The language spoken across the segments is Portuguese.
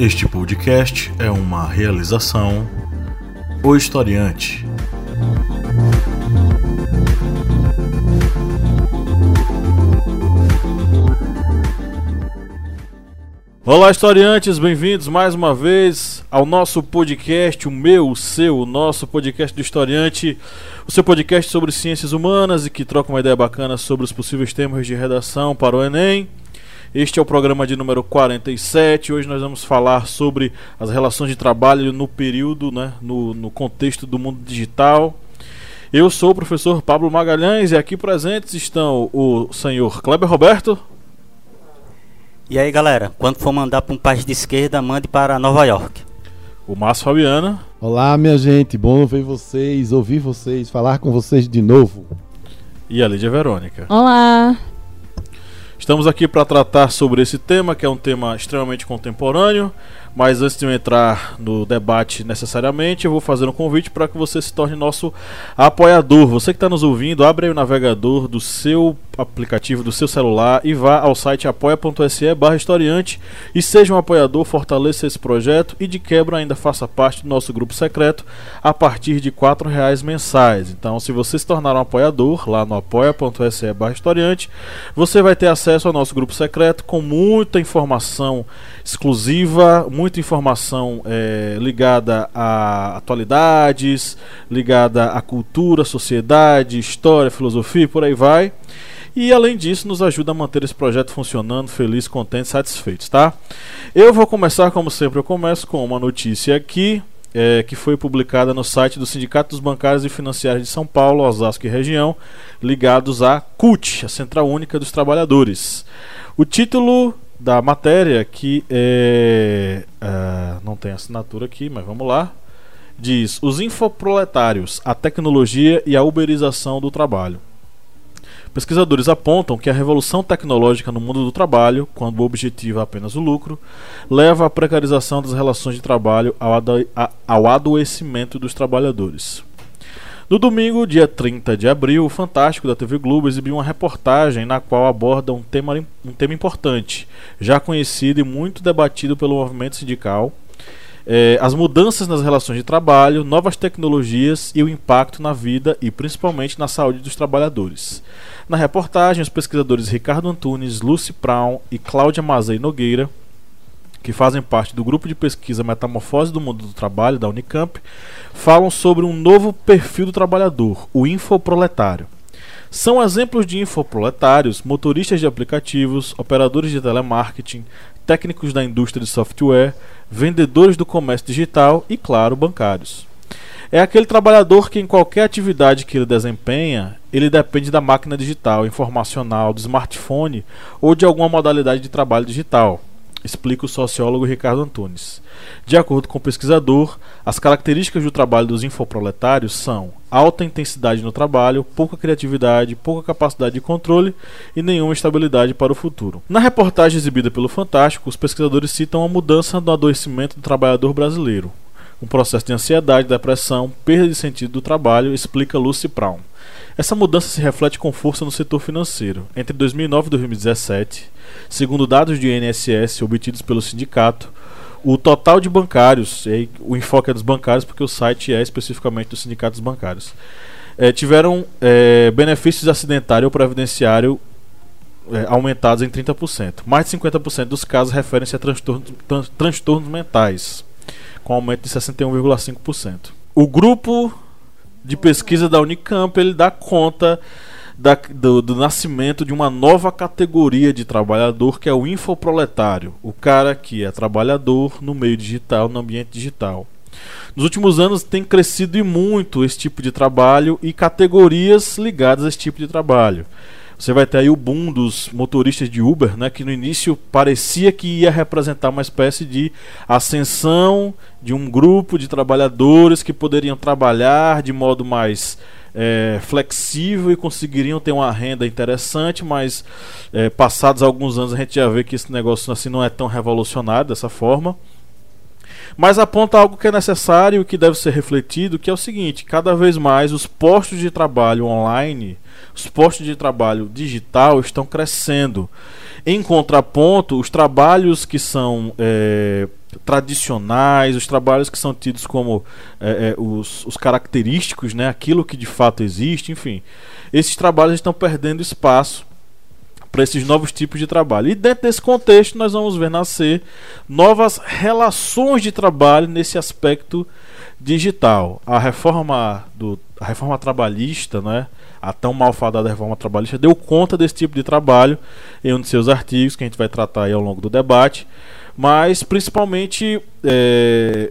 Este podcast é uma realização O Historiante. Olá, historiantes, bem-vindos mais uma vez ao nosso podcast, o meu, o seu, o nosso podcast do historiante, o seu podcast sobre ciências humanas e que troca uma ideia bacana sobre os possíveis temas de redação para o Enem. Este é o programa de número 47. Hoje nós vamos falar sobre as relações de trabalho no período, né, no, no contexto do mundo digital. Eu sou o professor Pablo Magalhães e aqui presentes estão o senhor Kleber Roberto. E aí galera, quando for mandar para um país de esquerda, mande para Nova York. O Márcio Fabiana. Olá, minha gente, bom ver vocês, ouvir vocês, falar com vocês de novo. E a Lídia Verônica. Olá! Estamos aqui para tratar sobre esse tema, que é um tema extremamente contemporâneo. Mas antes de eu entrar no debate necessariamente, eu vou fazer um convite para que você se torne nosso apoiador. Você que está nos ouvindo, abre aí o navegador do seu aplicativo, do seu celular e vá ao site apoia.se barra historiante e seja um apoiador, fortaleça esse projeto e de quebra ainda faça parte do nosso grupo secreto a partir de R$ reais mensais. Então, se você se tornar um apoiador lá no apoia.se barra historiante, você vai ter acesso ao nosso grupo secreto com muita informação exclusiva, muita informação é, ligada a atualidades, ligada à cultura, sociedade, história, filosofia, por aí vai. E além disso, nos ajuda a manter esse projeto funcionando, feliz, contente, satisfeito, tá? Eu vou começar, como sempre, eu começo com uma notícia aqui. É, que foi publicada no site do Sindicato dos Bancários e Financiários de São Paulo, Osasco e região, ligados à CUT, a Central Única dos Trabalhadores. O título da matéria, que é, uh, não tem assinatura aqui, mas vamos lá. Diz: Os infoproletários, a tecnologia e a uberização do trabalho. Pesquisadores apontam que a revolução tecnológica no mundo do trabalho, quando o objetivo é apenas o lucro, leva à precarização das relações de trabalho ao adoecimento dos trabalhadores. No domingo, dia 30 de abril, o Fantástico da TV Globo exibiu uma reportagem na qual aborda um tema, um tema importante, já conhecido e muito debatido pelo movimento sindical. É, as mudanças nas relações de trabalho, novas tecnologias e o impacto na vida e principalmente na saúde dos trabalhadores. Na reportagem, os pesquisadores Ricardo Antunes, Lucy Brown e Cláudia Mazei Nogueira que fazem parte do grupo de pesquisa Metamorfose do Mundo do Trabalho da Unicamp, falam sobre um novo perfil do trabalhador, o infoproletário. São exemplos de infoproletários motoristas de aplicativos, operadores de telemarketing, técnicos da indústria de software, vendedores do comércio digital e, claro, bancários. É aquele trabalhador que em qualquer atividade que ele desempenha, ele depende da máquina digital, informacional, do smartphone ou de alguma modalidade de trabalho digital explica o sociólogo Ricardo Antunes. De acordo com o pesquisador, as características do trabalho dos infoproletários são alta intensidade no trabalho, pouca criatividade, pouca capacidade de controle e nenhuma estabilidade para o futuro. Na reportagem exibida pelo Fantástico, os pesquisadores citam a mudança do adoecimento do trabalhador brasileiro. Um processo de ansiedade, depressão, perda de sentido do trabalho, explica Lucy Brown. Essa mudança se reflete com força no setor financeiro. Entre 2009 e 2017, segundo dados do INSS obtidos pelo sindicato, o total de bancários, o enfoque é dos bancários porque o site é especificamente dos bancários, é, tiveram é, benefícios acidentário ou previdenciário é, aumentados em 30%. Mais de 50% dos casos referem-se a transtornos, tran transtornos mentais, com aumento de 61,5%. O grupo de pesquisa da Unicamp, ele dá conta da, do, do, nascimento de uma nova categoria de trabalhador que é o infoproletário, o cara que é trabalhador no meio digital, no ambiente digital. Nos últimos anos tem crescido e muito esse tipo de trabalho e categorias ligadas a esse tipo de trabalho. Você vai ter aí o boom dos motoristas de Uber, né, que no início parecia que ia representar uma espécie de ascensão de um grupo de trabalhadores que poderiam trabalhar de modo mais é, flexível e conseguiriam ter uma renda interessante, mas é, passados alguns anos a gente já vê que esse negócio assim não é tão revolucionário dessa forma. Mas aponta algo que é necessário e que deve ser refletido, que é o seguinte: cada vez mais os postos de trabalho online os postos de trabalho digital estão crescendo. Em contraponto, os trabalhos que são é, tradicionais, os trabalhos que são tidos como é, é, os, os, característicos, né, aquilo que de fato existe, enfim. Esses trabalhos estão perdendo espaço para esses novos tipos de trabalho. E dentro desse contexto, nós vamos ver nascer novas relações de trabalho nesse aspecto digital. A reforma do a reforma trabalhista, né, a tão malfadada reforma trabalhista, deu conta desse tipo de trabalho em um de seus artigos que a gente vai tratar aí ao longo do debate mas principalmente é,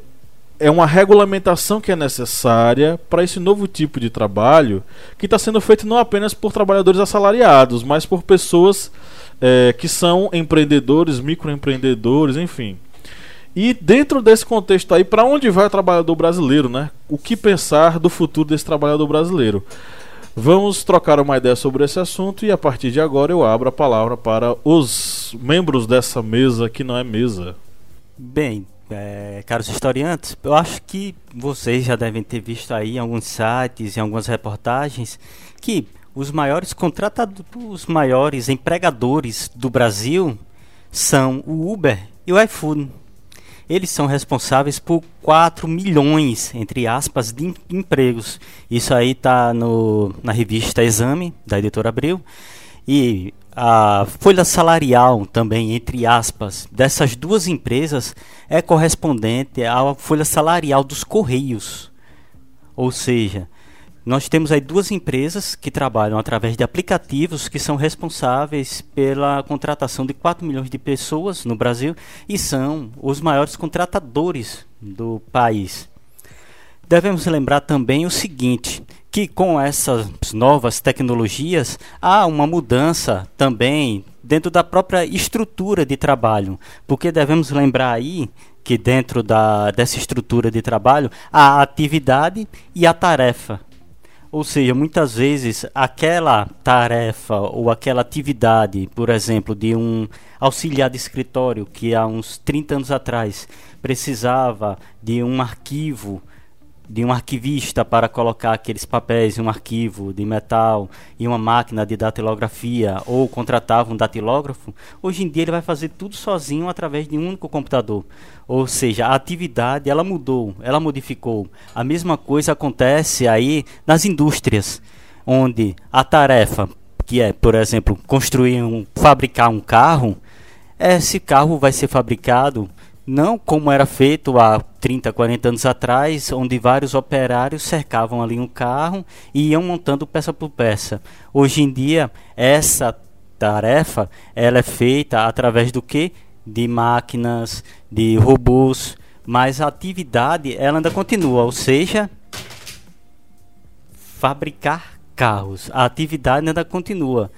é uma regulamentação que é necessária para esse novo tipo de trabalho que está sendo feito não apenas por trabalhadores assalariados, mas por pessoas é, que são empreendedores, microempreendedores, enfim. E dentro desse contexto aí, para onde vai o trabalhador brasileiro, né? O que pensar do futuro desse trabalhador brasileiro? Vamos trocar uma ideia sobre esse assunto e a partir de agora eu abro a palavra para os membros dessa mesa que não é mesa. Bem, é, caros historiantes, eu acho que vocês já devem ter visto aí em alguns sites, em algumas reportagens, que os maiores contratados, os maiores empregadores do Brasil são o Uber e o iFood eles são responsáveis por 4 milhões, entre aspas, de empregos. Isso aí está na revista Exame, da editora Abril. E a folha salarial também, entre aspas, dessas duas empresas é correspondente à folha salarial dos Correios. Ou seja, nós temos aí duas empresas que trabalham através de aplicativos que são responsáveis pela contratação de 4 milhões de pessoas no Brasil e são os maiores contratadores do país. Devemos lembrar também o seguinte, que com essas novas tecnologias há uma mudança também dentro da própria estrutura de trabalho, porque devemos lembrar aí que dentro da, dessa estrutura de trabalho há a atividade e a tarefa. Ou seja, muitas vezes aquela tarefa ou aquela atividade, por exemplo, de um auxiliar de escritório que há uns 30 anos atrás precisava de um arquivo de um arquivista para colocar aqueles papéis em um arquivo de metal e uma máquina de datilografia ou contratava um datilógrafo, hoje em dia ele vai fazer tudo sozinho através de um único computador. Ou seja, a atividade ela mudou, ela modificou. A mesma coisa acontece aí nas indústrias, onde a tarefa que é, por exemplo, construir um, fabricar um carro, esse carro vai ser fabricado não como era feito há 30, 40 anos atrás, onde vários operários cercavam ali um carro e iam montando peça por peça. Hoje em dia, essa tarefa ela é feita através do que? De máquinas, de robôs, mas a atividade ela ainda continua, ou seja, fabricar carros. A atividade ainda continua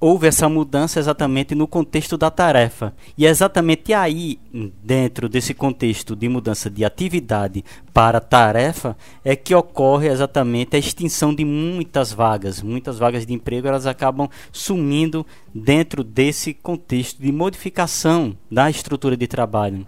houve essa mudança exatamente no contexto da tarefa. E é exatamente aí, dentro desse contexto de mudança de atividade para tarefa, é que ocorre exatamente a extinção de muitas vagas. Muitas vagas de emprego elas acabam sumindo dentro desse contexto de modificação da estrutura de trabalho.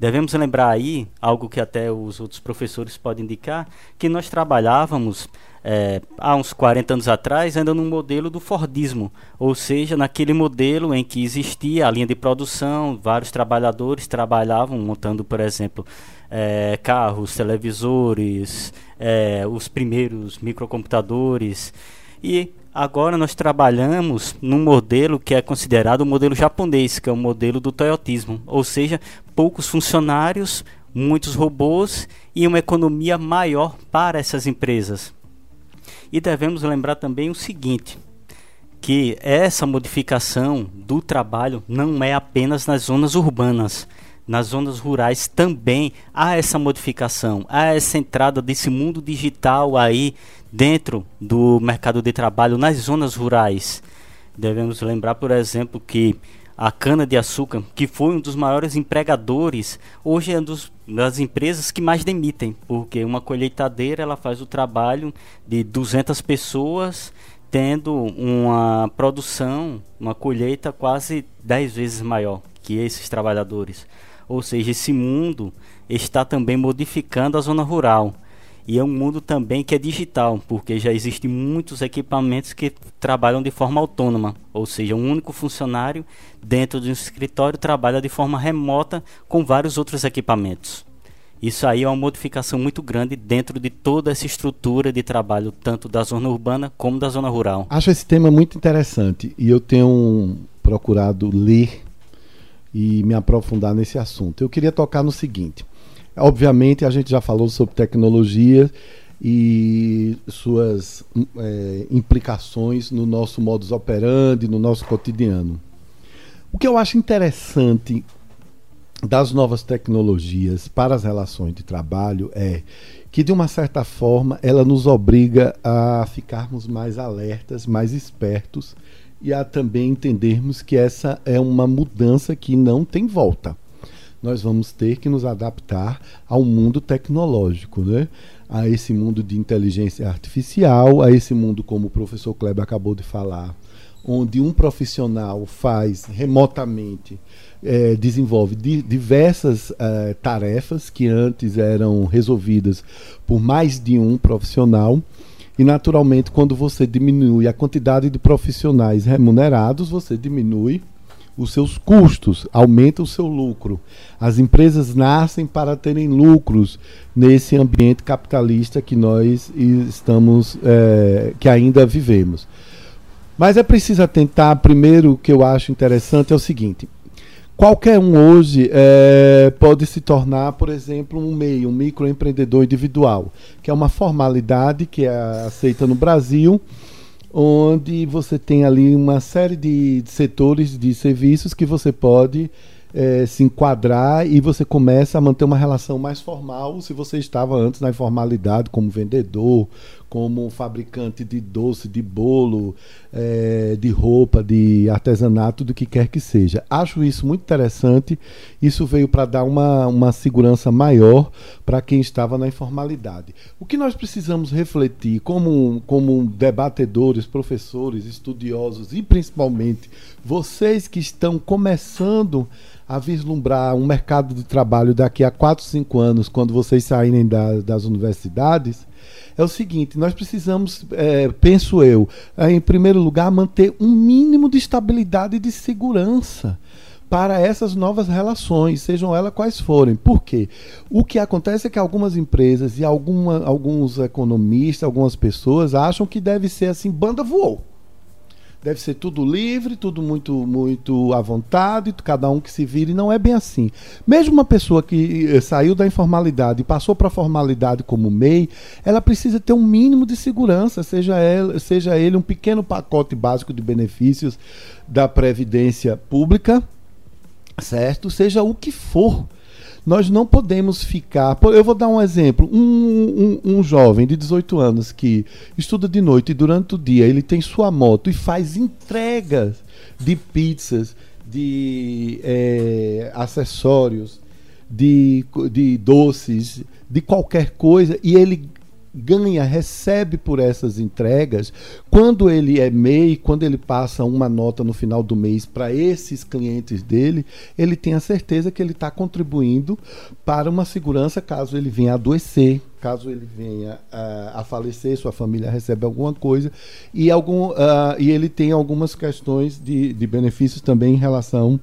Devemos lembrar aí, algo que até os outros professores podem indicar, que nós trabalhávamos é, há uns 40 anos atrás ainda no modelo do Fordismo, ou seja, naquele modelo em que existia a linha de produção, vários trabalhadores trabalhavam montando, por exemplo, é, carros, televisores, é, os primeiros microcomputadores. E Agora nós trabalhamos num modelo que é considerado o modelo japonês, que é o modelo do toyotismo, ou seja, poucos funcionários, muitos robôs e uma economia maior para essas empresas. E devemos lembrar também o seguinte, que essa modificação do trabalho não é apenas nas zonas urbanas. Nas zonas rurais também há essa modificação, há essa entrada desse mundo digital aí dentro do mercado de trabalho nas zonas rurais. Devemos lembrar, por exemplo, que a cana-de-açúcar, que foi um dos maiores empregadores, hoje é uma das empresas que mais demitem, porque uma colheitadeira ela faz o trabalho de 200 pessoas, tendo uma produção, uma colheita quase 10 vezes maior que esses trabalhadores. Ou seja, esse mundo está também modificando a zona rural. E é um mundo também que é digital, porque já existem muitos equipamentos que trabalham de forma autônoma, ou seja, um único funcionário dentro de um escritório trabalha de forma remota com vários outros equipamentos. Isso aí é uma modificação muito grande dentro de toda essa estrutura de trabalho, tanto da zona urbana como da zona rural. Acho esse tema muito interessante e eu tenho procurado ler e me aprofundar nesse assunto. Eu queria tocar no seguinte: obviamente, a gente já falou sobre tecnologia e suas é, implicações no nosso modus operandi, no nosso cotidiano. O que eu acho interessante das novas tecnologias para as relações de trabalho é que, de uma certa forma, ela nos obriga a ficarmos mais alertas, mais espertos e a também entendermos que essa é uma mudança que não tem volta. Nós vamos ter que nos adaptar ao mundo tecnológico, né? a esse mundo de inteligência artificial, a esse mundo, como o professor Kleber acabou de falar, onde um profissional faz remotamente é, desenvolve di diversas é, tarefas que antes eram resolvidas por mais de um profissional. E, naturalmente, quando você diminui a quantidade de profissionais remunerados, você diminui os seus custos, aumenta o seu lucro. As empresas nascem para terem lucros nesse ambiente capitalista que nós estamos, é, que ainda vivemos. Mas é preciso atentar, primeiro, o que eu acho interessante é o seguinte: qualquer um hoje é, pode se tornar, por exemplo, um MEI, um microempreendedor individual, que é uma formalidade que é aceita no Brasil, onde você tem ali uma série de setores de serviços que você pode é, se enquadrar e você começa a manter uma relação mais formal se você estava antes na informalidade como vendedor, como fabricante de doce, de bolo, é, de roupa, de artesanato, do que quer que seja. Acho isso muito interessante. Isso veio para dar uma, uma segurança maior para quem estava na informalidade. O que nós precisamos refletir como, como debatedores, professores, estudiosos e principalmente vocês que estão começando a vislumbrar um mercado de trabalho daqui a 4, 5 anos, quando vocês saírem da, das universidades, é o seguinte: nós precisamos, é, penso eu, é, em primeiro lugar, manter um mínimo de estabilidade e de segurança para essas novas relações, sejam elas quais forem. Por quê? O que acontece é que algumas empresas e alguma, alguns economistas, algumas pessoas acham que deve ser assim, banda voou deve ser tudo livre, tudo muito muito à vontade, cada um que se vire, não é bem assim. Mesmo uma pessoa que eh, saiu da informalidade e passou para a formalidade como MEI, ela precisa ter um mínimo de segurança, seja, ela, seja ele um pequeno pacote básico de benefícios da previdência pública, certo? Seja o que for nós não podemos ficar. Eu vou dar um exemplo. Um, um, um, jovem de 18 anos que estuda de noite e durante o dia ele tem sua moto e faz entregas de pizzas, de é, acessórios, de, de doces, de qualquer coisa, e ele ganha, recebe por essas entregas, quando ele é MEI, quando ele passa uma nota no final do mês para esses clientes dele, ele tem a certeza que ele está contribuindo para uma segurança caso ele venha adoecer, caso ele venha uh, a falecer, sua família recebe alguma coisa, e, algum, uh, e ele tem algumas questões de, de benefícios também em relação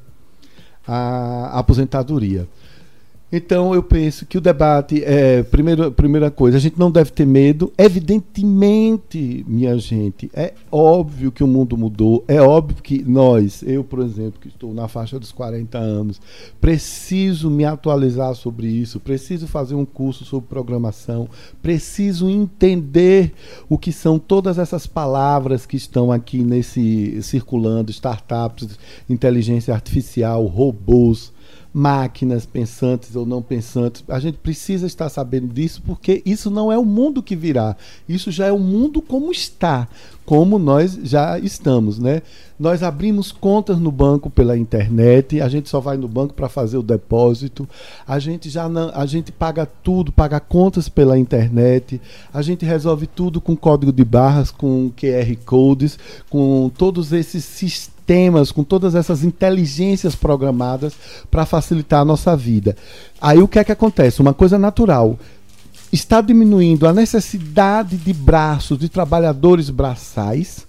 à aposentadoria. Então eu penso que o debate é primeiro, primeira coisa, a gente não deve ter medo. Evidentemente, minha gente, é óbvio que o mundo mudou, é óbvio que nós, eu, por exemplo, que estou na faixa dos 40 anos, preciso me atualizar sobre isso, preciso fazer um curso sobre programação, preciso entender o que são todas essas palavras que estão aqui nesse circulando, startups, inteligência artificial, robôs máquinas pensantes ou não pensantes. A gente precisa estar sabendo disso porque isso não é o mundo que virá. Isso já é o mundo como está, como nós já estamos, né? Nós abrimos contas no banco pela internet, a gente só vai no banco para fazer o depósito. A gente já não, a gente paga tudo, paga contas pela internet. A gente resolve tudo com código de barras, com QR codes, com todos esses sistemas sistemas, com todas essas inteligências programadas para facilitar a nossa vida. Aí o que é que acontece? Uma coisa natural. está diminuindo a necessidade de braços, de trabalhadores braçais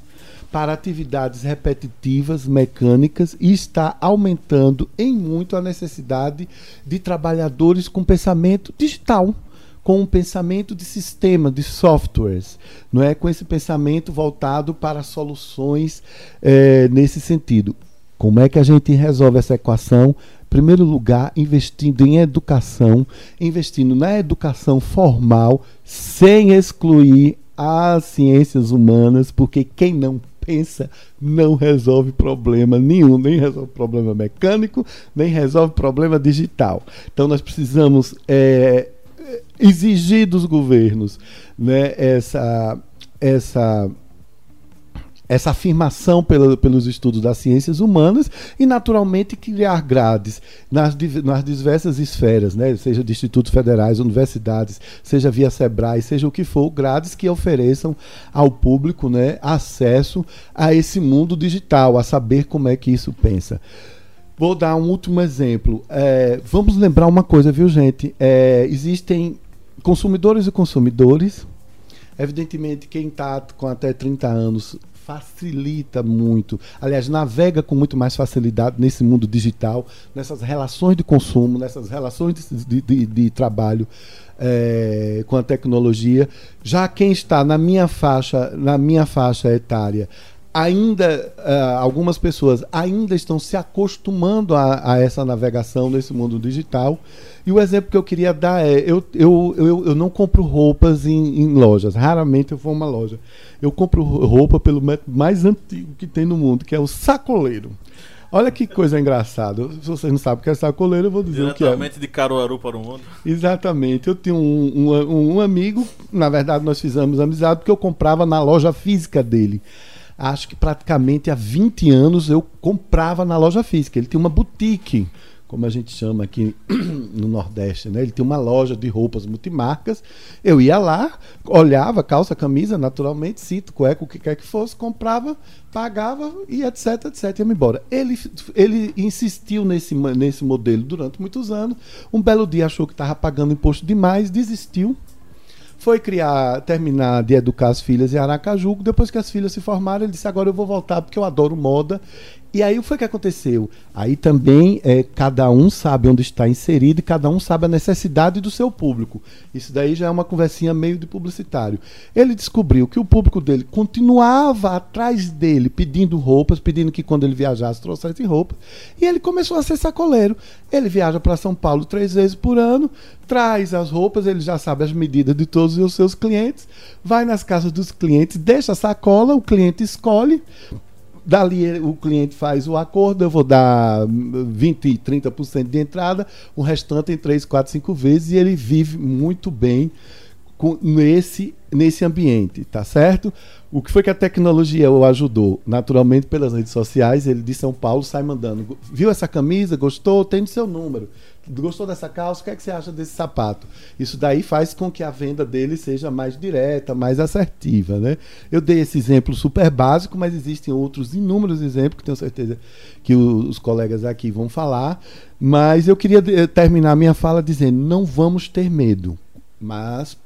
para atividades repetitivas, mecânicas, e está aumentando em muito a necessidade de trabalhadores com pensamento digital com um pensamento de sistema, de softwares, não é com esse pensamento voltado para soluções é, nesse sentido. Como é que a gente resolve essa equação? Em primeiro lugar, investindo em educação, investindo na educação formal, sem excluir as ciências humanas, porque quem não pensa não resolve problema nenhum, nem resolve problema mecânico, nem resolve problema digital. Então nós precisamos é, exigir dos governos né, essa, essa, essa afirmação pelos estudos das ciências humanas e, naturalmente, criar grades nas, nas diversas esferas, né, seja de institutos federais, universidades, seja via SEBRAE, seja o que for, grades que ofereçam ao público né, acesso a esse mundo digital, a saber como é que isso pensa. Vou dar um último exemplo. É, vamos lembrar uma coisa, viu, gente? É, existem consumidores e consumidores. Evidentemente, quem está com até 30 anos facilita muito, aliás, navega com muito mais facilidade nesse mundo digital, nessas relações de consumo, nessas relações de, de, de trabalho é, com a tecnologia. Já quem está na minha faixa, na minha faixa etária, ainda uh, algumas pessoas ainda estão se acostumando a, a, essa navegação nesse mundo digital. E o exemplo que eu queria dar é: eu, eu, eu, eu não compro roupas em, em, lojas, raramente eu vou a uma loja. Eu compro roupa pelo método mais antigo que tem no mundo, que é o sacoleiro. Olha que coisa engraçada. Se vocês não sabem o que é sacoleiro, eu vou dizer o que é. Diretamente de Caruaru para o mundo. Exatamente. Eu tinha um, um, um amigo, na verdade nós fizemos amizade, porque eu comprava na loja física dele acho que praticamente há 20 anos eu comprava na loja física. Ele tinha uma boutique, como a gente chama aqui no Nordeste, né? Ele tinha uma loja de roupas multimarcas. Eu ia lá, olhava calça, camisa, naturalmente, cinto, cueca, o que quer que fosse, comprava, pagava e etc, etc, ia embora. Ele, ele insistiu nesse, nesse modelo durante muitos anos. Um belo dia achou que estava pagando imposto demais, desistiu foi criar, terminar de educar as filhas em Aracaju. Depois que as filhas se formaram, ele disse: agora eu vou voltar porque eu adoro moda e aí o que foi que aconteceu? Aí também é, cada um sabe onde está inserido e cada um sabe a necessidade do seu público. Isso daí já é uma conversinha meio de publicitário. Ele descobriu que o público dele continuava atrás dele pedindo roupas, pedindo que quando ele viajasse trouxesse roupas. E ele começou a ser sacoleiro. Ele viaja para São Paulo três vezes por ano, traz as roupas, ele já sabe as medidas de todos os seus clientes, vai nas casas dos clientes, deixa a sacola, o cliente escolhe Dali o cliente faz o acordo, eu vou dar 20, 30% de entrada, o restante em 3, 4, 5 vezes e ele vive muito bem com, nesse, nesse ambiente, tá certo? O que foi que a tecnologia o ajudou? Naturalmente, pelas redes sociais, ele de São Paulo sai mandando. Viu essa camisa? Gostou? Tem o seu número. Gostou dessa calça? O que, é que você acha desse sapato? Isso daí faz com que a venda dele seja mais direta, mais assertiva. Né? Eu dei esse exemplo super básico, mas existem outros inúmeros exemplos que tenho certeza que os colegas aqui vão falar. Mas eu queria eh, terminar minha fala dizendo: não vamos ter medo, mas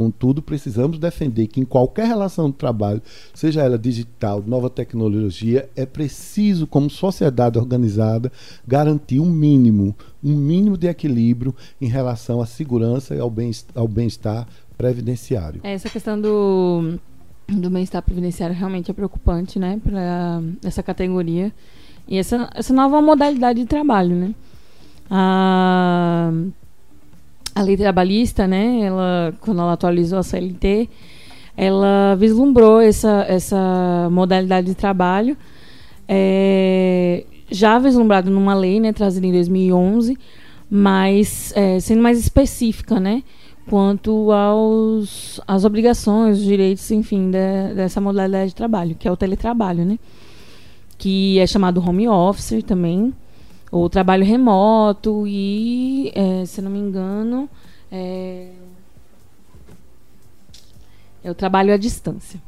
Contudo, precisamos defender que em qualquer relação de trabalho, seja ela digital, nova tecnologia, é preciso, como sociedade organizada, garantir um mínimo, um mínimo de equilíbrio em relação à segurança e ao bem-estar previdenciário. É, essa questão do, do bem-estar previdenciário realmente é preocupante, né, para essa categoria. E essa, essa nova modalidade de trabalho, né? Ah, a lei trabalhista, né, ela, quando ela atualizou a CLT, ela vislumbrou essa, essa modalidade de trabalho, é, já vislumbrado numa lei, né, trazida em 2011, mas é, sendo mais específica, né, quanto aos às obrigações, os direitos, enfim, de, dessa modalidade de trabalho, que é o teletrabalho, né, que é chamado home office também, o trabalho remoto e, é, se não me engano, é, é o trabalho à distância.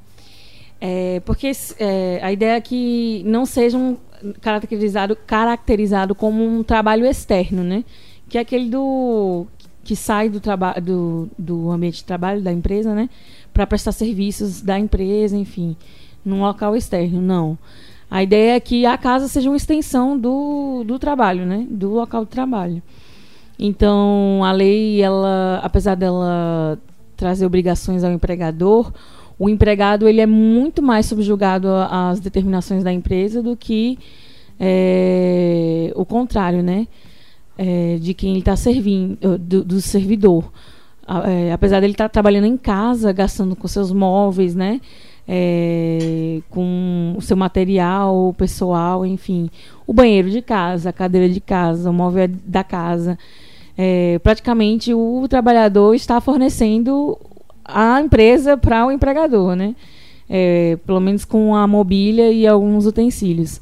É, porque é, a ideia é que não seja um caracterizado, caracterizado como um trabalho externo, né? Que é aquele do que sai do, do, do ambiente de trabalho da empresa, né? Para prestar serviços da empresa, enfim, num local externo. Não. A ideia é que a casa seja uma extensão do, do trabalho, né? Do local de trabalho. Então, a lei, ela, apesar dela trazer obrigações ao empregador, o empregado ele é muito mais subjugado às determinações da empresa do que é, o contrário, né? É, de quem ele está servindo, do, do servidor. É, apesar dele estar tá trabalhando em casa, gastando com seus móveis, né? É, com o seu material pessoal, enfim, o banheiro de casa, a cadeira de casa, o móvel da casa. É, praticamente o trabalhador está fornecendo a empresa para o empregador, né? É, pelo menos com a mobília e alguns utensílios.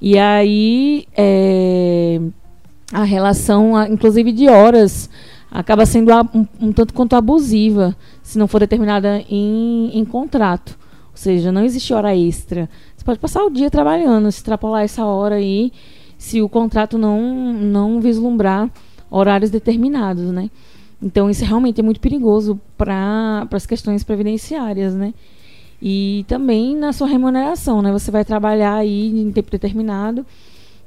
E aí é, a relação, inclusive de horas, acaba sendo um, um, tanto quanto abusiva, se não for determinada em, em contrato. Ou seja, não existe hora extra. Você pode passar o dia trabalhando, se extrapolar essa hora aí, se o contrato não, não vislumbrar horários determinados, né? Então isso realmente é muito perigoso para as questões previdenciárias, né? E também na sua remuneração, né? Você vai trabalhar aí em tempo determinado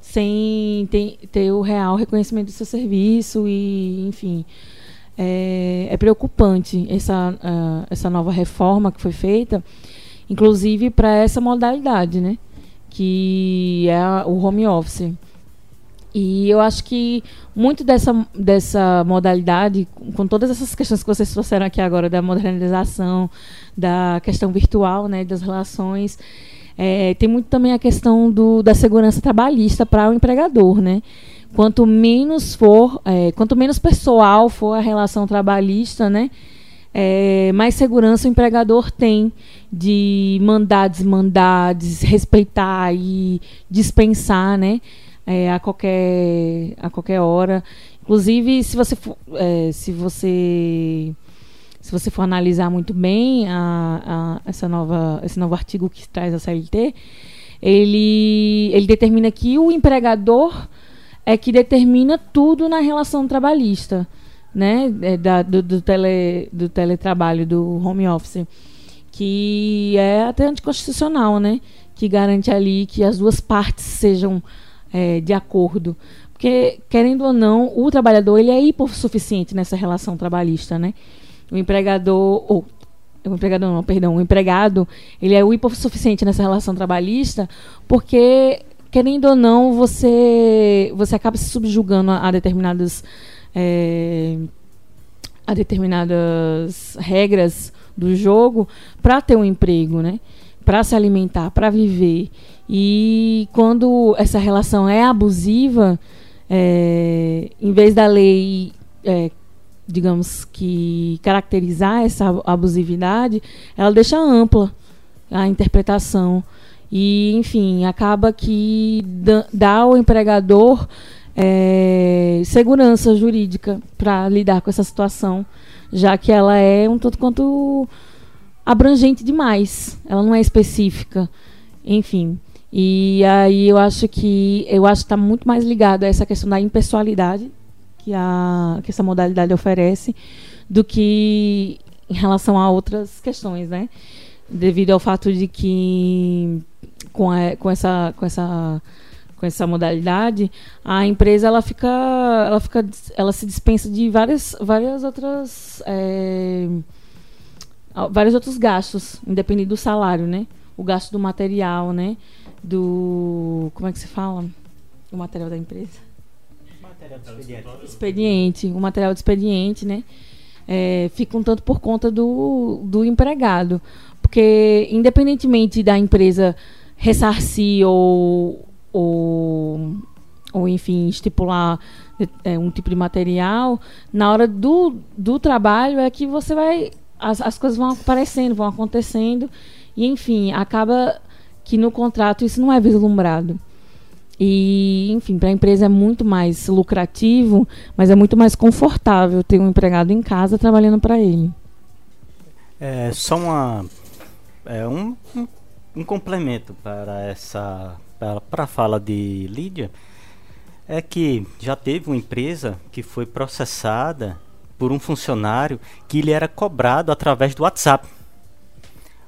sem ter, ter o real reconhecimento do seu serviço e, enfim, é, é preocupante essa, uh, essa nova reforma que foi feita, inclusive para essa modalidade, né? Que é a, o home office. E eu acho que muito dessa, dessa modalidade, com todas essas questões que vocês trouxeram aqui agora, da modernização, da questão virtual, né, das relações, é, tem muito também a questão do, da segurança trabalhista para o empregador, né? Quanto menos for, é, quanto menos pessoal for a relação trabalhista, né? É, mais segurança o empregador tem de mandar, desmandar, desrespeitar e dispensar, né? é, a, qualquer, a qualquer hora. Inclusive, se você for, é, se você se você for analisar muito bem a, a, essa nova, esse novo artigo que traz a CLT, ele, ele determina que o empregador é que determina tudo na relação trabalhista, né, é da, do, do, tele, do teletrabalho, do home office, que é até anticonstitucional, né, que garante ali que as duas partes sejam é, de acordo. Porque, querendo ou não, o trabalhador ele é hipossuficiente nessa relação trabalhista, né? O empregador, ou o empregador não, perdão, o empregado, ele é o hipossuficiente nessa relação trabalhista, porque querendo ou não, você você acaba se subjugando a, a determinadas é, a determinadas regras do jogo para ter um emprego, né? Para se alimentar, para viver. E quando essa relação é abusiva, é, em vez da lei, é, digamos que caracterizar essa abusividade, ela deixa ampla a interpretação. E, enfim, acaba que dá ao empregador é, segurança jurídica para lidar com essa situação, já que ela é um tanto quanto abrangente demais, ela não é específica. Enfim. E aí eu acho que eu acho está muito mais ligado a essa questão da impessoalidade que, a, que essa modalidade oferece do que em relação a outras questões, né? Devido ao fato de que com, a, com essa com essa com essa modalidade, a empresa ela fica ela fica ela se dispensa de várias várias outras é, vários outros gastos, independente do salário, né? O gasto do material, né? do. Como é que se fala? O material da empresa. Material de expediente. Expediente, o material de expediente, né? É, fica um tanto por conta do, do empregado. Porque, independentemente da empresa ressarcir ou, ou, ou enfim, estipular é, um tipo de material, na hora do, do trabalho é que você vai. As, as coisas vão aparecendo, vão acontecendo, e enfim, acaba que no contrato isso não é vislumbrado. E, enfim, para a empresa é muito mais lucrativo, mas é muito mais confortável ter um empregado em casa trabalhando para ele. É só uma é um, um, complemento para essa para, para a fala de Lídia. é que já teve uma empresa que foi processada por um funcionário que ele era cobrado através do WhatsApp.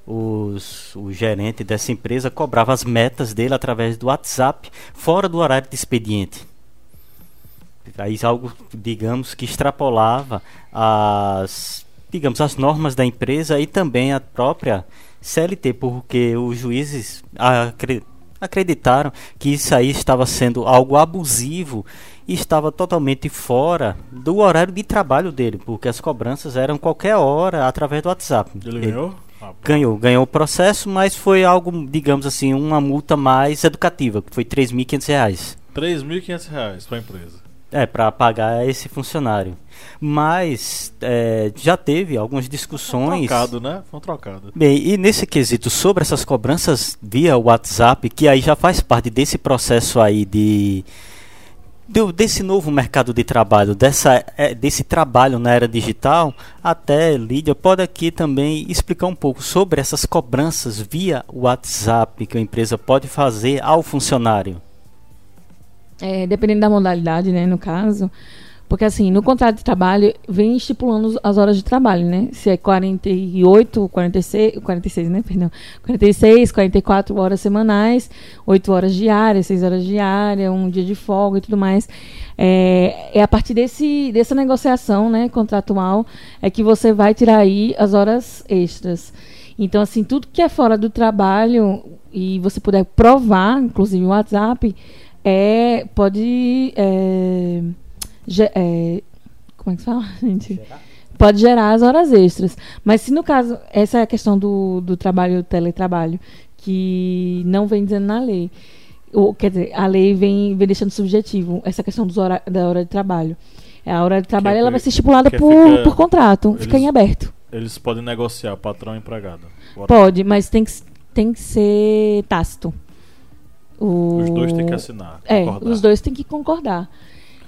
Os, o gerente dessa empresa cobrava as metas dele através do WhatsApp, fora do horário de expediente. Aí algo, digamos, que extrapolava as, digamos, as normas da empresa e também a própria CLT, porque os juízes acreditaram que isso aí estava sendo algo abusivo e estava totalmente fora do horário de trabalho dele, porque as cobranças eram qualquer hora através do WhatsApp. Ele, ganhou? Ah, ganhou, ganhou o processo, mas foi algo, digamos assim, uma multa mais educativa, que foi R$ 3.500. R$ 3.500 para a empresa. É, para pagar esse funcionário. Mas é, já teve algumas discussões. Foi trocado, né? Foi trocado. Bem, e nesse quesito sobre essas cobranças via WhatsApp, que aí já faz parte desse processo aí de desse novo mercado de trabalho, dessa, é, desse trabalho na era digital, até Lídia pode aqui também explicar um pouco sobre essas cobranças via WhatsApp que a empresa pode fazer ao funcionário. É, dependendo da modalidade, né, no caso, porque, assim, no contrato de trabalho, vem estipulando as horas de trabalho, né? Se é 48, 46, 46, né? Perdão. 46, 44 horas semanais, 8 horas diárias, 6 horas diárias, um dia de folga e tudo mais. É, é a partir desse, dessa negociação, né, contratual, é que você vai tirar aí as horas extras. Então, assim, tudo que é fora do trabalho e você puder provar, inclusive o WhatsApp, é, pode... É, é, como é que fala, gente? Gerar? Pode gerar as horas extras. Mas se no caso, essa é a questão do, do trabalho, teletrabalho, que não vem dizendo na lei. Ou, quer dizer, a lei vem, vem deixando subjetivo essa questão dos hora, da hora de trabalho. É, a hora de trabalho ela vai ser estipulada por, fica, por contrato, eles, fica em aberto. Eles podem negociar patrão e empregado. Pode, mas tem que, tem que ser tácito. O... Os dois têm que assinar. É, os dois têm que concordar.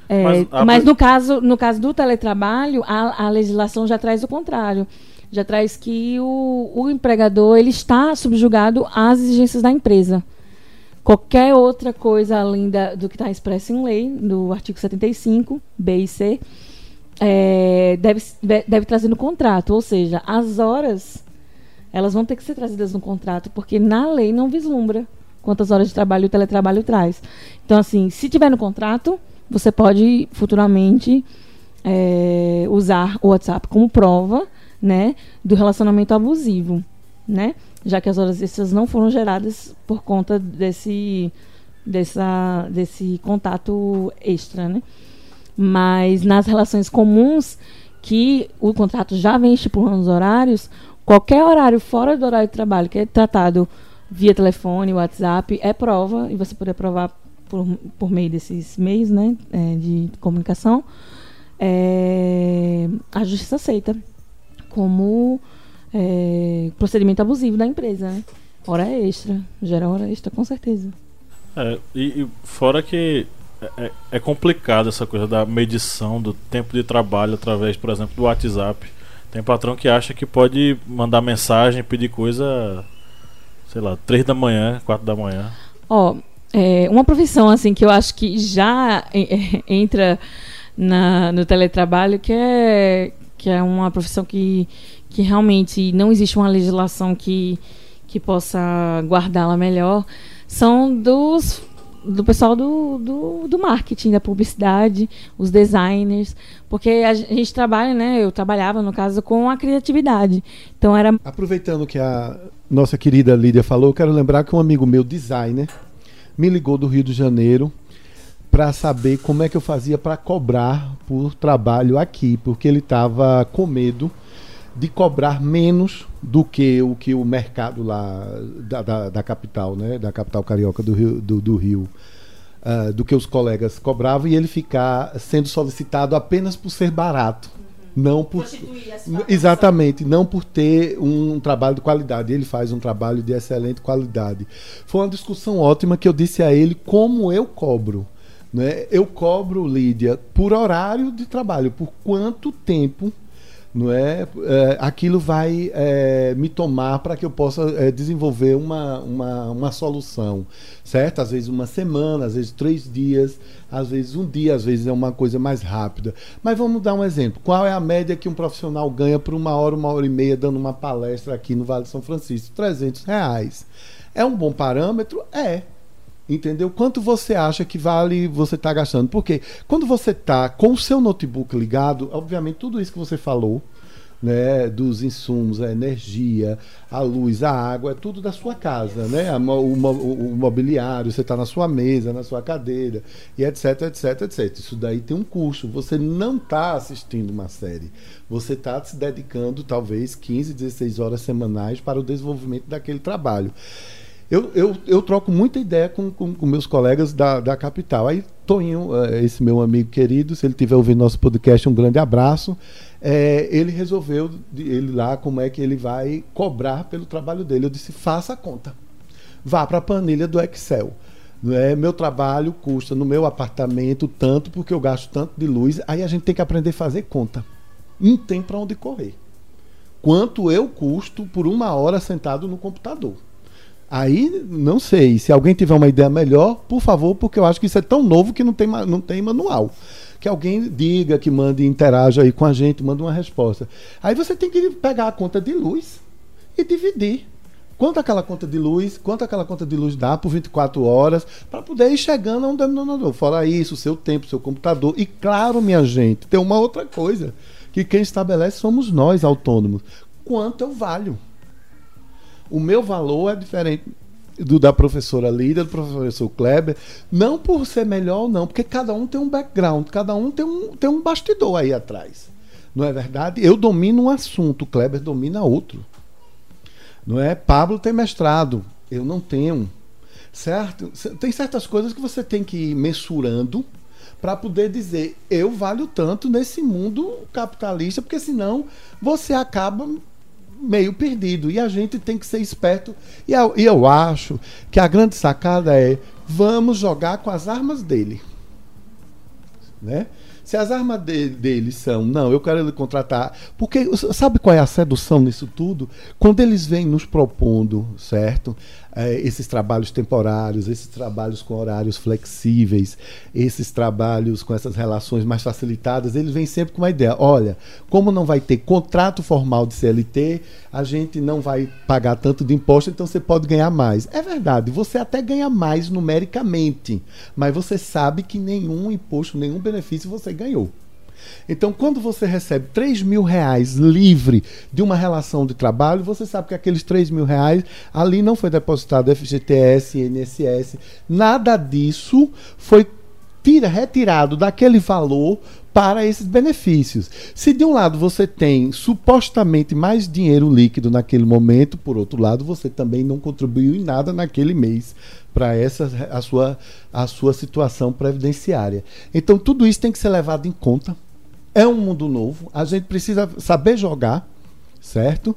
É, mas, mas no, caso, no caso do teletrabalho, a, a legislação já traz o contrário. Já traz que o, o empregador ele está subjugado às exigências da empresa. Qualquer outra coisa além da, do que está expresso em lei, do artigo 75, B e C, é, deve, deve trazer no contrato. Ou seja, as horas elas vão ter que ser trazidas no contrato, porque na lei não vislumbra quantas horas de trabalho o teletrabalho traz. Então, assim, se tiver no contrato, você pode futuramente é, usar o WhatsApp como prova né, do relacionamento abusivo, né? Já que as horas extras não foram geradas por conta desse, dessa, desse contato extra, né? Mas nas relações comuns, que o contrato já vem estipulando os horários, qualquer horário fora do horário de trabalho que é tratado via telefone, WhatsApp, é prova, e você poder provar por, por meio desses meios né, é, de comunicação, é, a justiça aceita como é, procedimento abusivo da empresa. Né? Hora extra, gera hora extra, com certeza. É, e, e, fora que é, é, é, complicado essa coisa da medição do tempo de trabalho através, por exemplo, do WhatsApp. Tem patrão que acha que pode mandar mensagem, pedir coisa, sei lá, 3 da manhã, 4 da manhã. Ó, é, uma profissão assim que eu acho que já entra na, no teletrabalho, que é, que é uma profissão que, que realmente não existe uma legislação que, que possa guardá-la melhor, são dos do pessoal do, do, do, marketing, da publicidade, os designers, porque a gente trabalha, né? Eu trabalhava, no caso, com a criatividade. Então era. Aproveitando que a nossa querida Lídia falou, eu quero lembrar que um amigo meu, designer, me ligou do Rio de Janeiro para saber como é que eu fazia para cobrar por trabalho aqui, porque ele estava com medo de cobrar menos do que o que o mercado lá da, da, da capital, né, da capital carioca do Rio, do, do Rio uh, do que os colegas cobravam e ele ficar sendo solicitado apenas por ser barato não por exatamente não por ter um trabalho de qualidade. Ele faz um trabalho de excelente qualidade. Foi uma discussão ótima que eu disse a ele como eu cobro né? Eu cobro Lídia por horário de trabalho por quanto tempo não é, é aquilo vai é, me tomar para que eu possa é, desenvolver uma, uma, uma solução, certo? Às vezes uma semana, às vezes três dias, às vezes um dia, às vezes é uma coisa mais rápida. Mas vamos dar um exemplo. Qual é a média que um profissional ganha por uma hora, uma hora e meia dando uma palestra aqui no Vale de São Francisco? 300 reais. É um bom parâmetro? É. Entendeu? Quanto você acha que vale você estar tá gastando? Porque quando você está com o seu notebook ligado, obviamente tudo isso que você falou, né, dos insumos, a energia, a luz, a água, é tudo da sua casa, né? O, o, o mobiliário, você está na sua mesa, na sua cadeira, e etc, etc, etc. Isso daí tem um custo. Você não está assistindo uma série. Você está se dedicando talvez 15, 16 horas semanais para o desenvolvimento daquele trabalho. Eu, eu, eu troco muita ideia com, com, com, meus colegas da, da capital. Aí, Toninho, eh, esse meu amigo querido, se ele estiver ouvindo nosso podcast, um grande abraço. É, ele resolveu, ele lá, como é que ele vai cobrar pelo trabalho dele. Eu disse: faça a conta. Vá para a planilha do Excel. É, meu trabalho custa no meu apartamento tanto, porque eu gasto tanto de luz. Aí a gente tem que aprender a fazer conta. Não tem para onde correr. Quanto eu custo por uma hora sentado no computador? Aí, não sei. Se alguém tiver uma ideia melhor, por favor, porque eu acho que isso é tão novo que não tem, não tem manual. Que alguém diga, que mande, interaja aí com a gente, manda uma resposta. Aí você tem que pegar a conta de luz e dividir. Quanto aquela conta de luz, quanto aquela conta de luz dá por 24 horas, para poder ir chegando a um denominador. Fora isso, seu tempo, seu computador. E claro, minha gente, tem uma outra coisa, que quem estabelece somos nós, autônomos. Quanto eu valho? O meu valor é diferente do da professora Lida, do professor Kleber, não por ser melhor ou não, porque cada um tem um background, cada um tem um, tem um bastidor aí atrás. Não é verdade? Eu domino um assunto, Kleber domina outro. Não é? Pablo tem mestrado, eu não tenho. Certo? Tem certas coisas que você tem que ir mensurando para poder dizer eu valho tanto nesse mundo capitalista, porque senão você acaba meio perdido. E a gente tem que ser esperto. E eu, e eu acho que a grande sacada é vamos jogar com as armas dele. Né? Se as armas de, dele são, não, eu quero ele contratar. Porque sabe qual é a sedução nisso tudo? Quando eles vêm nos propondo, certo? É, esses trabalhos temporários, esses trabalhos com horários flexíveis, esses trabalhos com essas relações mais facilitadas, eles vêm sempre com uma ideia: olha, como não vai ter contrato formal de CLT, a gente não vai pagar tanto de imposto, então você pode ganhar mais. É verdade, você até ganha mais numericamente, mas você sabe que nenhum imposto, nenhum benefício você ganhou. Então, quando você recebe 3 mil reais livre de uma relação de trabalho, você sabe que aqueles 3 mil reais ali não foi depositado FGTS, INSS, nada disso foi tira, retirado daquele valor para esses benefícios. Se de um lado você tem supostamente mais dinheiro líquido naquele momento, por outro lado você também não contribuiu em nada naquele mês para essa a sua a sua situação previdenciária. Então tudo isso tem que ser levado em conta é um mundo novo, a gente precisa saber jogar, certo?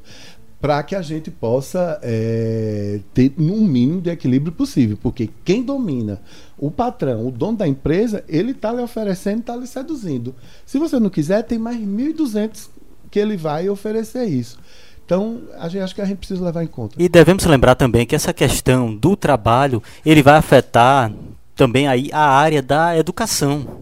Para que a gente possa é, ter um mínimo de equilíbrio possível. Porque quem domina, o patrão, o dono da empresa, ele está lhe oferecendo, está lhe seduzindo. Se você não quiser, tem mais 1.200 que ele vai oferecer isso. Então, a gente, acho que a gente precisa levar em conta. E devemos lembrar também que essa questão do trabalho, ele vai afetar também aí a área da educação.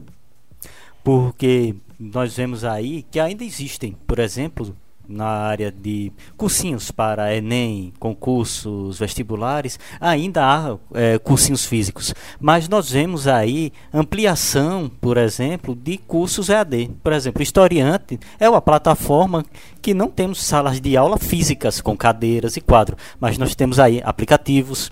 Porque nós vemos aí que ainda existem, por exemplo, na área de cursinhos para Enem, concursos vestibulares, ainda há é, cursinhos físicos. Mas nós vemos aí ampliação, por exemplo, de cursos EAD. Por exemplo, Historiante é uma plataforma que não temos salas de aula físicas com cadeiras e quadro, mas nós temos aí aplicativos,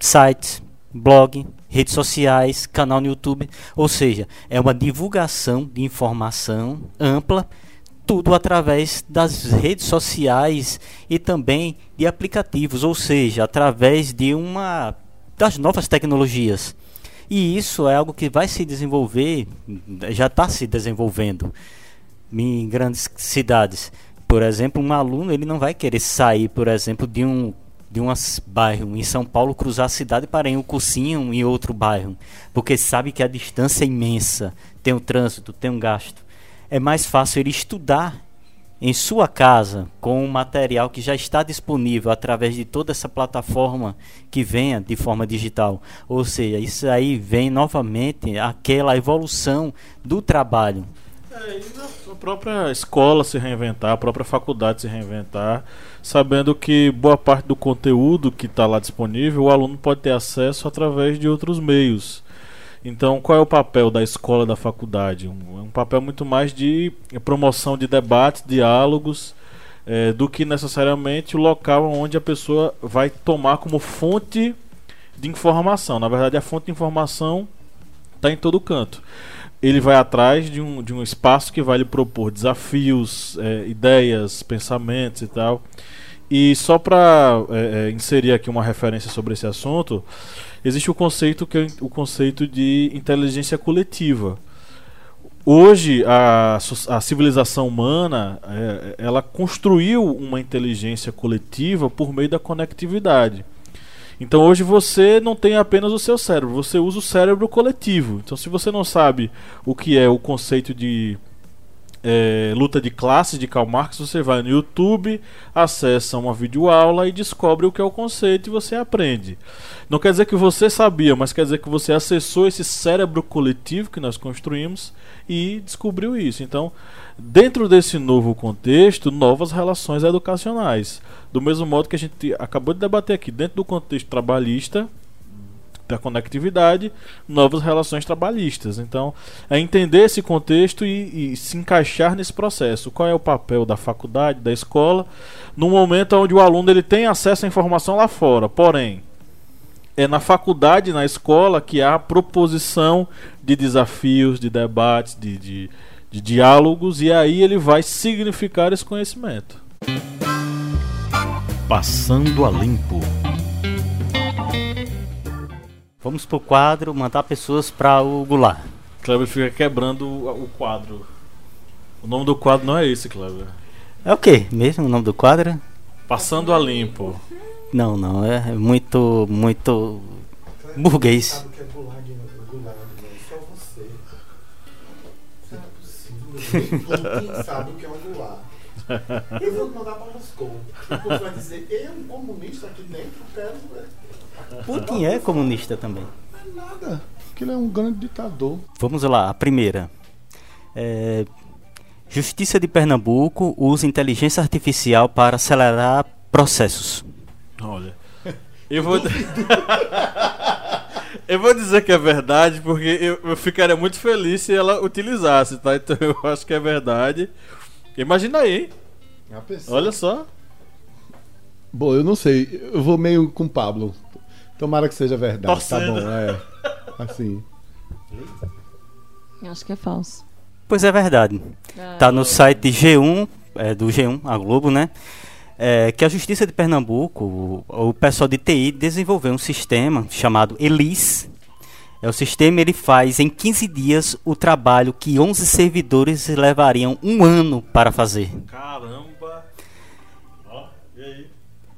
sites, blog, redes sociais, canal no YouTube, ou seja, é uma divulgação de informação ampla, tudo através das redes sociais e também de aplicativos, ou seja, através de uma das novas tecnologias. E isso é algo que vai se desenvolver, já está se desenvolvendo em grandes cidades. Por exemplo, um aluno ele não vai querer sair, por exemplo, de um de um bairro em São Paulo cruzar a cidade para ir um cursinho em outro bairro, porque sabe que a distância é imensa, tem um trânsito, tem um gasto. É mais fácil ele estudar em sua casa com o material que já está disponível através de toda essa plataforma que venha de forma digital. Ou seja, isso aí vem novamente aquela evolução do trabalho. É, a própria escola se reinventar, a própria faculdade se reinventar, sabendo que boa parte do conteúdo que está lá disponível o aluno pode ter acesso através de outros meios. Então, qual é o papel da escola da faculdade? Um, um papel muito mais de promoção de debates, diálogos, é, do que necessariamente o local onde a pessoa vai tomar como fonte de informação. Na verdade, a fonte de informação está em todo canto. Ele vai atrás de um, de um espaço que vai lhe propor desafios, é, ideias, pensamentos e tal. E só para é, é, inserir aqui uma referência sobre esse assunto, existe o conceito que o conceito de inteligência coletiva. Hoje a, a civilização humana é, ela construiu uma inteligência coletiva por meio da conectividade. Então hoje você não tem apenas o seu cérebro, você usa o cérebro coletivo. Então se você não sabe o que é o conceito de é, Luta de Classes de Karl Marx, você vai no YouTube, acessa uma videoaula e descobre o que é o conceito e você aprende. Não quer dizer que você sabia, mas quer dizer que você acessou esse cérebro coletivo que nós construímos e descobriu isso. Então, dentro desse novo contexto, novas relações educacionais. Do mesmo modo que a gente acabou de debater aqui, dentro do contexto trabalhista, da conectividade, novas relações trabalhistas. Então, é entender esse contexto e, e, se encaixar nesse processo. Qual é o papel da faculdade, da escola, no momento onde o aluno ele tem acesso à informação lá fora. Porém, é na faculdade, na escola, que há a proposição de desafios, de debates, de, de, de diálogos, e aí ele vai significar esse conhecimento. Passando a limpo. Vamos pro quadro mandar pessoas para o Goulart. Kleber fica quebrando o quadro. O nome do quadro não é esse, Kleber. É o que mesmo o nome do quadro? Passando a limpo. Não, não, é muito, muito burguês. Sabe o que é gulag, gulag, Só você. Isso não é sabe o que é um. Eu vou mandar para Moscou. Você vai dizer, eu, um comunista aqui dentro, quero ver. Putin é comunista também. Não é nada. Porque ele é um grande ditador. Vamos lá, a primeira. É, Justiça de Pernambuco usa inteligência artificial para acelerar processos. Olha, eu vou. eu vou dizer que é verdade, porque eu, eu, ficaria muito feliz se ela utilizasse, tá? Então eu acho que é verdade. Imagina aí, hein? Olha só. Bom, eu não sei. Eu vou meio com o Pablo. Tomara que seja verdade. Torcendo. Tá bom, é. Assim. Acho que é falso. Pois é verdade. Ah. Tá no site G1, é, do G1, a Globo, né? É, que a Justiça de Pernambuco, o, o pessoal de TI desenvolveu um sistema chamado ELIS. É o sistema ele faz em 15 dias o trabalho que 11 servidores levariam um ano para fazer. Caramba! Ó, e aí?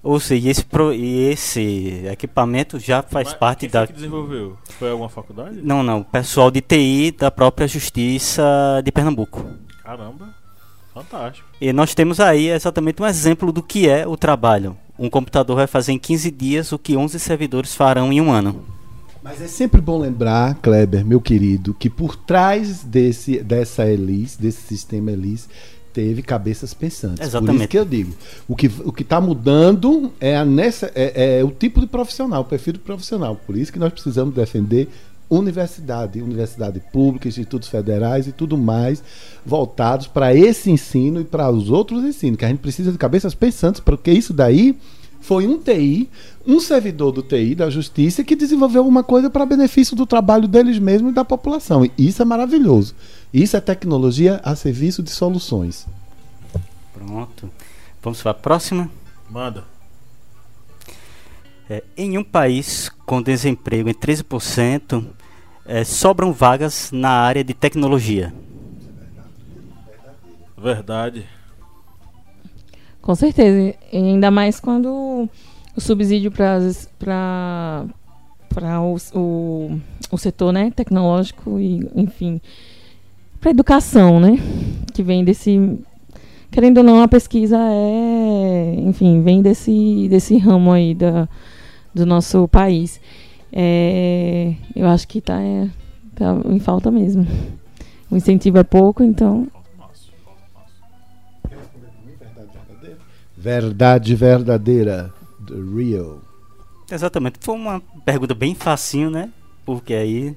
Ou seja, esse, pro, esse equipamento já faz Mas parte quem da. foi que desenvolveu? Foi alguma faculdade? Não, não. Pessoal de TI da própria Justiça de Pernambuco. Caramba! Fantástico. E nós temos aí exatamente um exemplo do que é o trabalho. Um computador vai fazer em 15 dias o que 11 servidores farão em um ano. Mas é sempre bom lembrar, Kleber, meu querido, que por trás desse, dessa Elis, desse sistema Elis, teve cabeças pensantes. Por Exatamente. isso que eu digo. O que o está mudando é, a nessa, é, é o tipo de profissional, o perfil do profissional. Por isso que nós precisamos defender universidade, universidade pública, institutos federais e tudo mais voltados para esse ensino e para os outros ensinos, que a gente precisa de cabeças pensantes, porque isso daí foi um TI, um servidor do TI da Justiça que desenvolveu alguma coisa para benefício do trabalho deles mesmos e da população. E isso é maravilhoso. Isso é tecnologia a serviço de soluções. Pronto. Vamos para a próxima. Manda. É, em um país com desemprego em 13%, é, sobram vagas na área de tecnologia. Verdade. Com certeza. E ainda mais quando o subsídio para o, o, o setor né, tecnológico e, enfim, para educação, né? Que vem desse. querendo ou não, a pesquisa é, enfim, vem desse, desse ramo aí da, do nosso país. É, eu acho que está é, tá em falta mesmo. O incentivo é pouco, então. Verdade verdadeira. The real. Exatamente. Foi uma pergunta bem facinho, né? Porque aí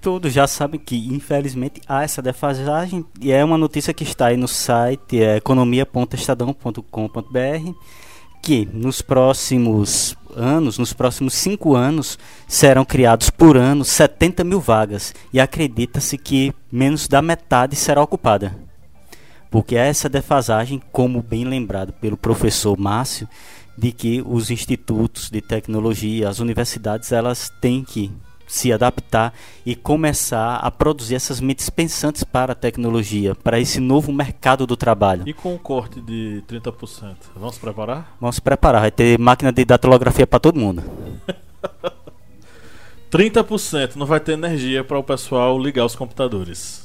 todos já sabem que, infelizmente, há essa defasagem. E é uma notícia que está aí no site é economia.estadão.com.br que nos próximos anos, nos próximos cinco anos, serão criados por ano 70 mil vagas. E acredita-se que menos da metade será ocupada. Porque essa defasagem, como bem lembrado pelo professor Márcio, de que os institutos de tecnologia, as universidades, elas têm que se adaptar e começar a produzir essas mentes pensantes para a tecnologia, para esse novo mercado do trabalho. E com o corte de 30%, vamos preparar? Vamos preparar, vai ter máquina de datilografia para todo mundo. 30% não vai ter energia para o pessoal ligar os computadores.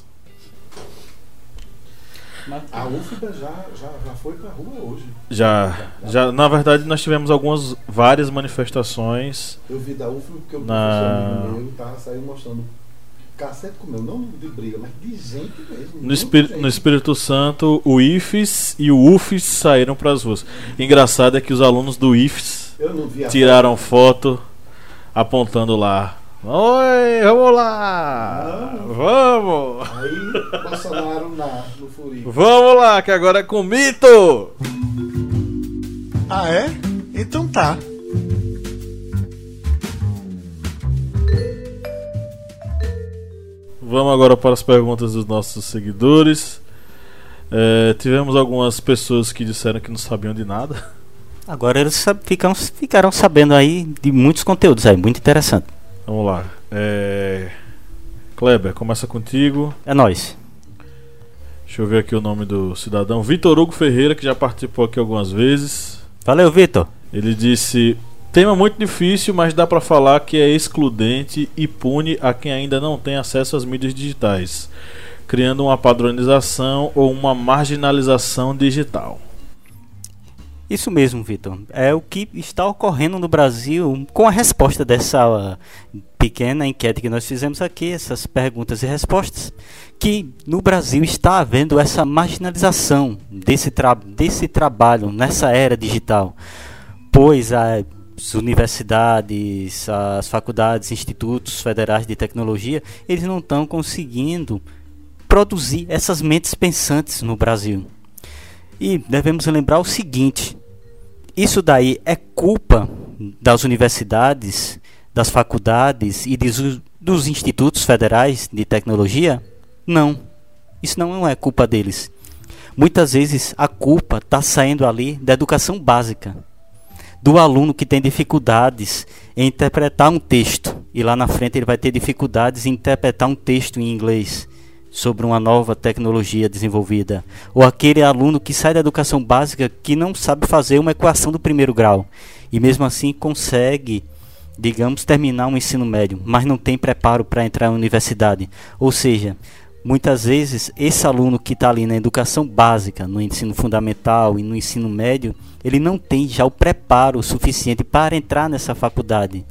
A UFBA já, já, já foi pra rua hoje. Já, já, na verdade nós tivemos algumas, várias manifestações. Eu vi da UFBA porque o Na- professor amigo meu tava saindo mostrando cacete com meu, não de briga, mas de gente mesmo. No, Espí- gente. no Espírito Santo, o IFES e o UFES saíram para as ruas. Engraçado é que os alunos do IFES Eu não vi a tiraram foto apontando lá. Oi, vamos lá! Vamos! Aí Bolsonaro na, no Furico. Vamos lá, que agora é com mito! Ah, é? Então tá. Vamos agora para as perguntas dos nossos seguidores. É, tivemos algumas pessoas que disseram que não sabiam de nada. Agora eles sab- ficam, ficaram sabendo aí de muitos conteúdos aí, muito interessante. Vamos lá. É... Kleber, começa contigo. É nóis. Deixa eu ver aqui o nome do cidadão. Vitor Hugo Ferreira, que já participou aqui algumas vezes. Valeu, Vitor. Ele disse: Tema muito difícil, mas dá pra falar que é excludente e pune a quem ainda não tem acesso às mídias digitais, criando uma padronização ou uma marginalização digital. Isso mesmo, Vitor. É o que está ocorrendo no Brasil com a resposta dessa pequena enquete que nós fizemos aqui, essas perguntas e respostas, que no Brasil está havendo essa marginalização desse, tra desse trabalho nessa era digital, pois as universidades, as faculdades, institutos federais de tecnologia, eles não estão conseguindo produzir essas mentes pensantes no Brasil. E devemos lembrar o seguinte: isso daí é culpa das universidades, das faculdades e dos, dos institutos federais de tecnologia? Não. Isso não é culpa deles. Muitas vezes a culpa está saindo ali da educação básica, do aluno que tem dificuldades em interpretar um texto e lá na frente ele vai ter dificuldades em interpretar um texto em inglês sobre uma nova tecnologia desenvolvida, ou aquele aluno que sai da educação básica que não sabe fazer uma equação do primeiro grau e mesmo assim consegue, digamos, terminar um ensino médio, mas não tem preparo para entrar na universidade. Ou seja, muitas vezes esse aluno que está ali na educação básica, no ensino fundamental e no ensino médio, ele não tem já o preparo suficiente para entrar nessa faculdade.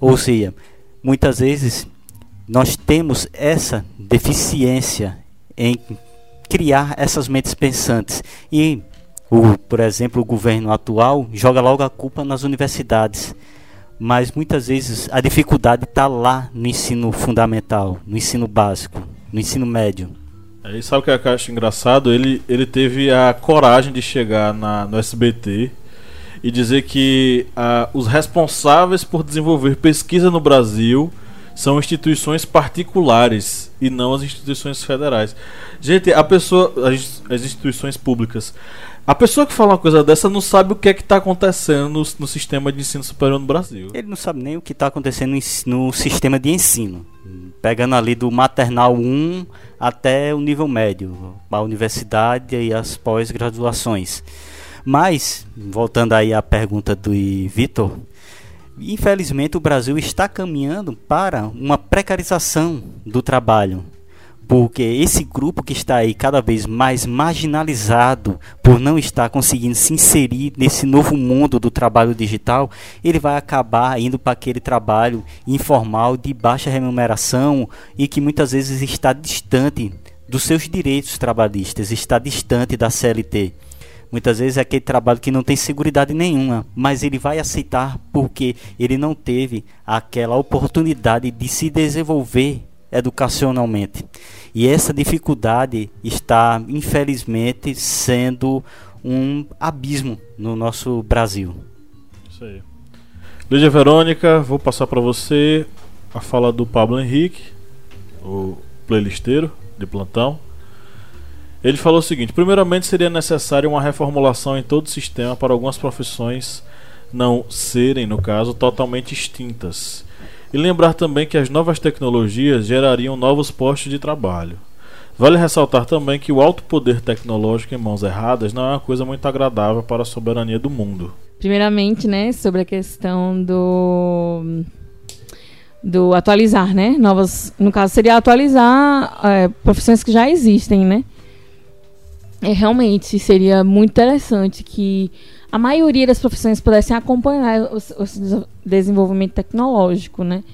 Ou seja, muitas vezes nós temos essa deficiência em criar essas mentes pensantes e o, por exemplo, o governo atual joga logo a culpa nas universidades, mas muitas vezes a dificuldade está lá no ensino fundamental, no ensino básico, no ensino médio. Aí sabe o que eu acho engraçado? Ele, ele teve a coragem de chegar na, no SBT e dizer que ah, os responsáveis por desenvolver pesquisa no Brasil são instituições particulares e não as instituições federais. Gente, a pessoa, as, as instituições públicas, a pessoa que fala uma coisa dessa não sabe o que é que está acontecendo no, no sistema de ensino superior no Brasil. Ele não sabe nem o que está acontecendo no sistema de ensino, pegando ali do maternal 1 até o nível médio, a universidade e as pós-graduações. Mas, voltando aí à pergunta do Vitor, infelizmente o Brasil está caminhando para uma precarização do trabalho, porque esse grupo que está aí cada vez mais marginalizado por não estar conseguindo se inserir nesse novo mundo do trabalho digital, ele vai acabar indo para aquele trabalho informal de baixa remuneração e que muitas vezes está distante dos seus direitos trabalhistas, está distante da CLT. Muitas vezes é aquele trabalho que não tem segurança nenhuma, mas ele vai aceitar porque ele não teve aquela oportunidade de se desenvolver educacionalmente. E essa dificuldade está, infelizmente, sendo um abismo no nosso Brasil. Isso aí. Lídia Verônica, vou passar para você a fala do Pablo Henrique, o playlisteiro de plantão. Ele falou o seguinte: primeiramente, seria necessária uma reformulação em todo o sistema para algumas profissões não serem, no caso, totalmente extintas. E lembrar também que as novas tecnologias gerariam novos postos de trabalho. Vale ressaltar também que o alto poder tecnológico em mãos erradas não é uma coisa muito agradável para a soberania do mundo. Primeiramente, né, sobre a questão do do atualizar, né? Novas, no caso seria atualizar é, profissões que já existem, né? É realmente seria muito interessante que a maioria das profissões pudessem acompanhar o, o desenvolvimento tecnológico, né?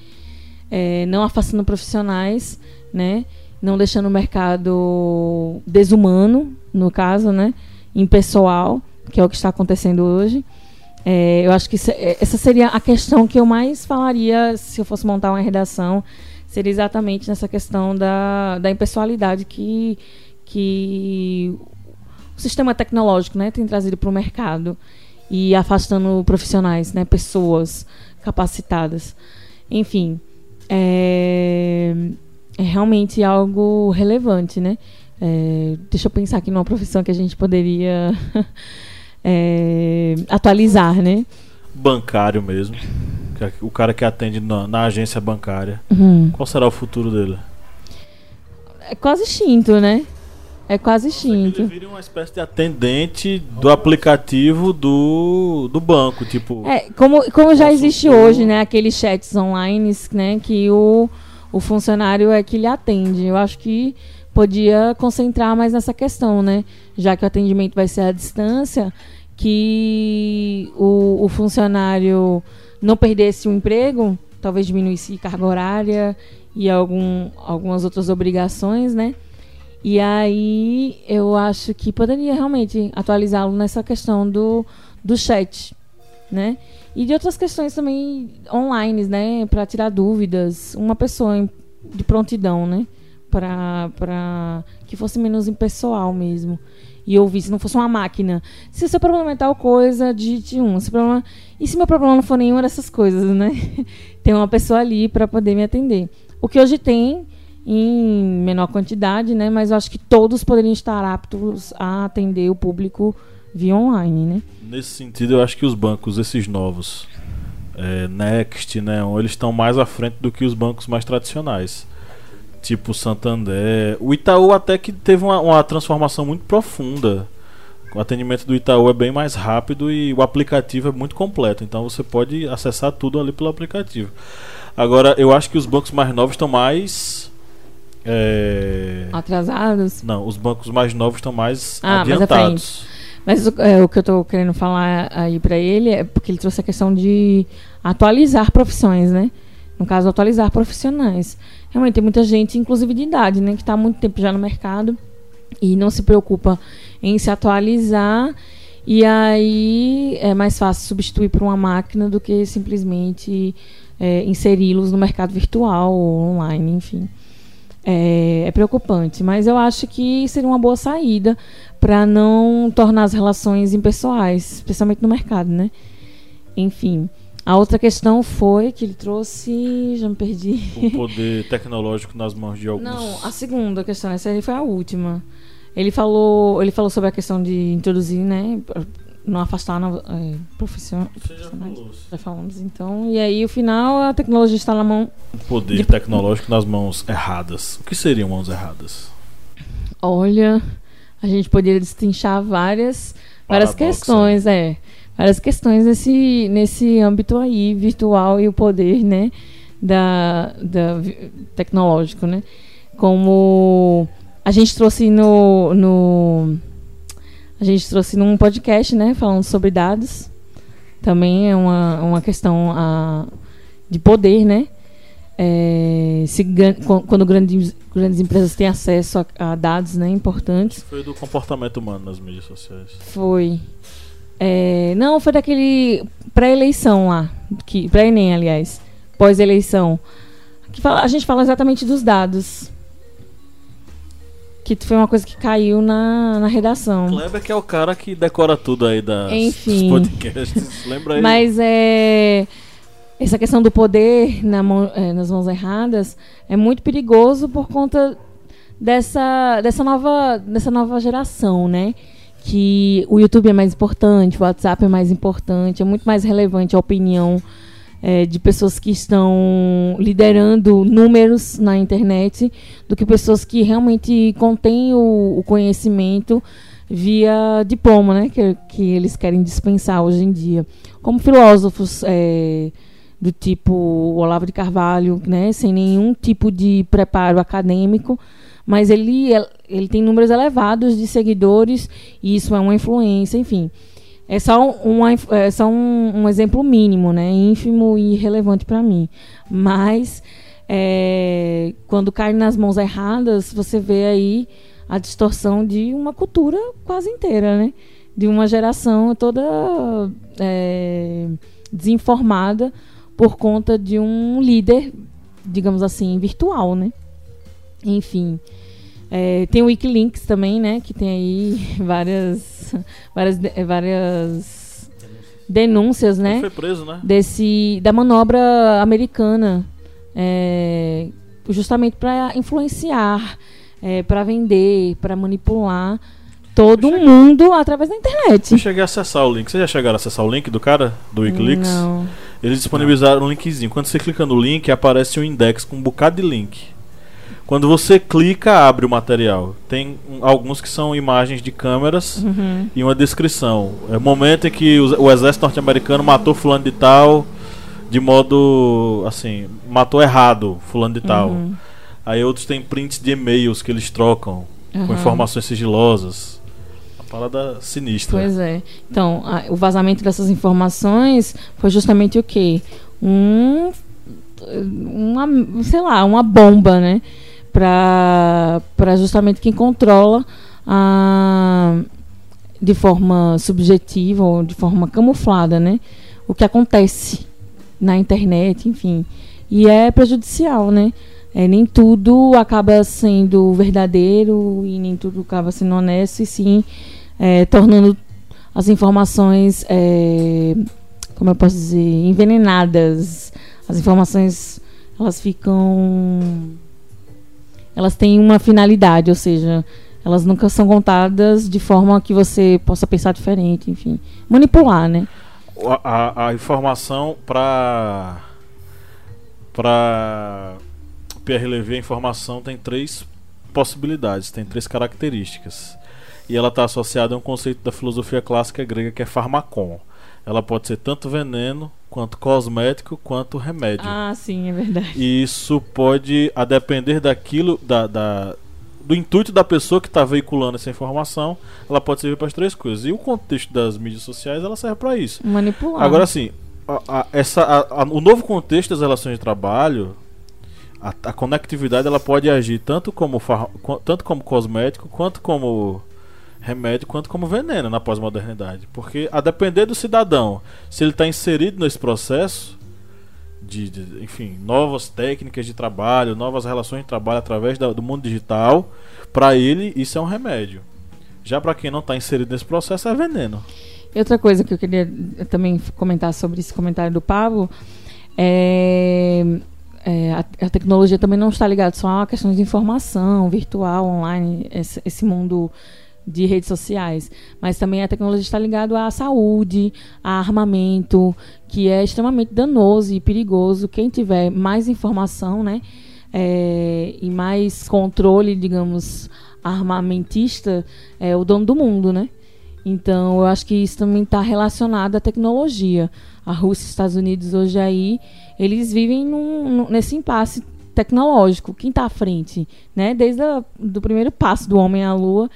É, não afastando profissionais, né? Não deixando o mercado desumano, no caso, né? Impessoal, que é o que está acontecendo hoje. É, eu acho que é, essa seria a questão que eu mais falaria se eu fosse montar uma redação, seria exatamente nessa questão da, da impessoalidade que, que o sistema tecnológico né, tem trazido para o mercado e afastando profissionais, né, pessoas capacitadas. Enfim, é, é realmente algo relevante, né? É, deixa eu pensar aqui numa profissão que a gente poderia é, atualizar, né? Bancário mesmo. É o cara que atende na, na agência bancária. Uhum. Qual será o futuro dele? É quase extinto, né? É quase extinto. Ele vira uma espécie de atendente do aplicativo do, do banco, tipo. É, como, como já existe hoje, né? Aqueles chats online, né? Que o, o funcionário é que lhe atende. Eu acho que podia concentrar mais nessa questão, né? Já que o atendimento vai ser à distância, que o, o funcionário não perdesse o emprego, talvez diminuísse carga horária e algum, algumas outras obrigações, né? E aí eu acho que poderia realmente atualizá-lo nessa questão do, do chat, né? E de outras questões também online, né? Para tirar dúvidas. Uma pessoa de prontidão, né? Para que fosse menos impessoal mesmo e ouvir, se não fosse uma máquina. Se o seu problema é tal coisa, digite um. Se problema... E se meu problema não for nenhuma dessas coisas, né? tem uma pessoa ali para poder me atender. O que hoje tem em menor quantidade, né? Mas eu acho que todos poderiam estar aptos a atender o público via online, né? Nesse sentido, eu acho que os bancos, esses novos, é, Next, né, eles estão mais à frente do que os bancos mais tradicionais tipo Santander. O Itaú até que teve uma, uma, transformação muito profunda. O atendimento do Itaú é bem mais rápido e o aplicativo é muito completo. Então você pode acessar tudo ali pelo aplicativo. Agora, eu acho que os bancos mais novos estão mais. É... Atrasados? Não, os bancos mais novos estão mais ah, adiantados. Mas é, o que eu estou querendo falar aí para ele é porque ele trouxe a questão de atualizar profissões, né? No caso, atualizar profissionais realmente tem muita gente, inclusive de idade, né, que está há muito tempo já no mercado e não se preocupa em se atualizar. E aí é mais fácil substituir por uma máquina do que simplesmente é, inseri-los no mercado virtual ou online, enfim. É, é, preocupante, mas eu acho que seria uma boa saída para não tornar as relações impessoais, especialmente no mercado, né? Enfim. A outra questão foi que ele trouxe. Já me perdi. O poder tecnológico nas mãos de alguns. Não, a segunda questão, essa aí foi a última. Ele falou, ele falou sobre a questão de introduzir, né? Não afastar na, é, profissão, Você já falou. Já falamos, então. E aí, o final, a tecnologia está na mão. O poder de... tecnológico nas mãos erradas. O que seriam mãos erradas? Olha, a gente poderia destrinchar várias, várias questões, é várias questões nesse, nesse âmbito aí, virtual e o poder, né, da, da tecnológico, né. Como a gente trouxe no, no a gente trouxe num podcast, né, falando sobre dados. Também é uma, uma questão a, de poder, né? É, se, quando grandes, grandes empresas têm acesso a, a, dados né, importantes. Foi do comportamento humano nas mídias sociais. Foi. É, não, foi daquele pré-eleição lá, que pré-ENEM, aliás, pós-eleição. Que fala, a gente fala exatamente dos dados. Que foi uma coisa que caiu na, na redação. Kleber que é o cara que decora tudo aí das, Enfim. dos podcasts. Lembra aí? Mas é essa questão do poder na mão, é, nas mãos erradas é muito perigoso por conta dessa, dessa, nova, dessa nova geração, né? Que o YouTube é mais importante, o WhatsApp é mais importante, é muito mais relevante a opinião é, de pessoas que estão liderando números na internet do que pessoas que realmente contêm o, o conhecimento via diploma, né? Que, que eles querem dispensar hoje em dia. Como filósofos. É, do tipo Olavo de Carvalho, né, sem nenhum tipo de preparo acadêmico, mas ele, ele tem números elevados de seguidores e isso é uma influência, enfim. É só, uma, é só um, um exemplo mínimo, né, ínfimo e relevante para mim. Mas é, quando cai nas mãos erradas, você vê aí a distorção de uma cultura quase inteira, né? De uma geração toda é, desinformada por conta de um líder, digamos assim, virtual, né? Enfim. É, tem o Wikileaks também, né? Que tem aí várias, várias, várias denúncias, né? Ele foi preso, né? Desse, da manobra americana. É, justamente para influenciar, é, para vender, para manipular todo cheguei... mundo através da internet. Eu cheguei a acessar o link. Vocês já chegaram a acessar o link do cara? Do Wikileaks? Não. Eles disponibilizaram um linkzinho. Quando você clica no link, aparece um index com um bocado de link. Quando você clica, abre o material. Tem alguns que são imagens de câmeras uhum. e uma descrição. É o momento em que o, o exército norte-americano matou fulano de tal de modo assim, matou errado fulano de tal. Uhum. Aí outros têm prints de e-mails que eles trocam uhum. com informações sigilosas. Uma parada sinistra. Pois é. Então, a, o vazamento dessas informações foi justamente o quê? Um uma, sei lá, uma bomba, né? Para justamente quem controla a, de forma subjetiva ou de forma camuflada, né? O que acontece na internet, enfim. E é prejudicial, né? É, nem tudo acaba sendo verdadeiro e nem tudo acaba sendo honesto, e sim é, tornando as informações, é, como eu posso dizer, envenenadas. As informações, elas ficam. Elas têm uma finalidade, ou seja, elas nunca são contadas de forma que você possa pensar diferente, enfim. Manipular, né? A, a, a informação para. Para. PRLV, a informação tem três possibilidades, tem três características e ela está associada a um conceito da filosofia clássica grega que é farmacon. Ela pode ser tanto veneno, quanto cosmético, quanto remédio. Ah, sim, é verdade. E isso pode, a depender daquilo, da, da do intuito da pessoa que está veiculando essa informação, ela pode servir para as três coisas. E o contexto das mídias sociais, ela serve para isso. Manipular. Agora, assim, a, a, essa, a, o novo contexto das relações de trabalho, a, conectividade, ela pode agir tanto como, tanto como cosmético, quanto como remédio quanto como veneno na pós-modernidade. Porque a depender do cidadão, se ele está inserido nesse processo de, de, enfim, novas técnicas de trabalho, novas relações de trabalho através da, do mundo digital, para ele isso é um remédio. Já para quem não está inserido nesse processo é veneno. E outra coisa que eu queria também comentar sobre esse comentário do Pablo é, é a, a, tecnologia também não está ligada só a questões de informação virtual, online, esse, esse mundo de redes sociais, mas também a tecnologia está ligada à saúde, a armamento, que é extremamente danoso e perigoso. Quem tiver mais informação, né, é, e mais controle, digamos, armamentista, é o dono do mundo, né? Então, eu acho que isso também está relacionado à tecnologia. A Rússia e os Estados Unidos hoje aí, eles vivem num, nesse impasse tecnológico. Quem está à frente, né? Desde o primeiro passo do homem à Lua,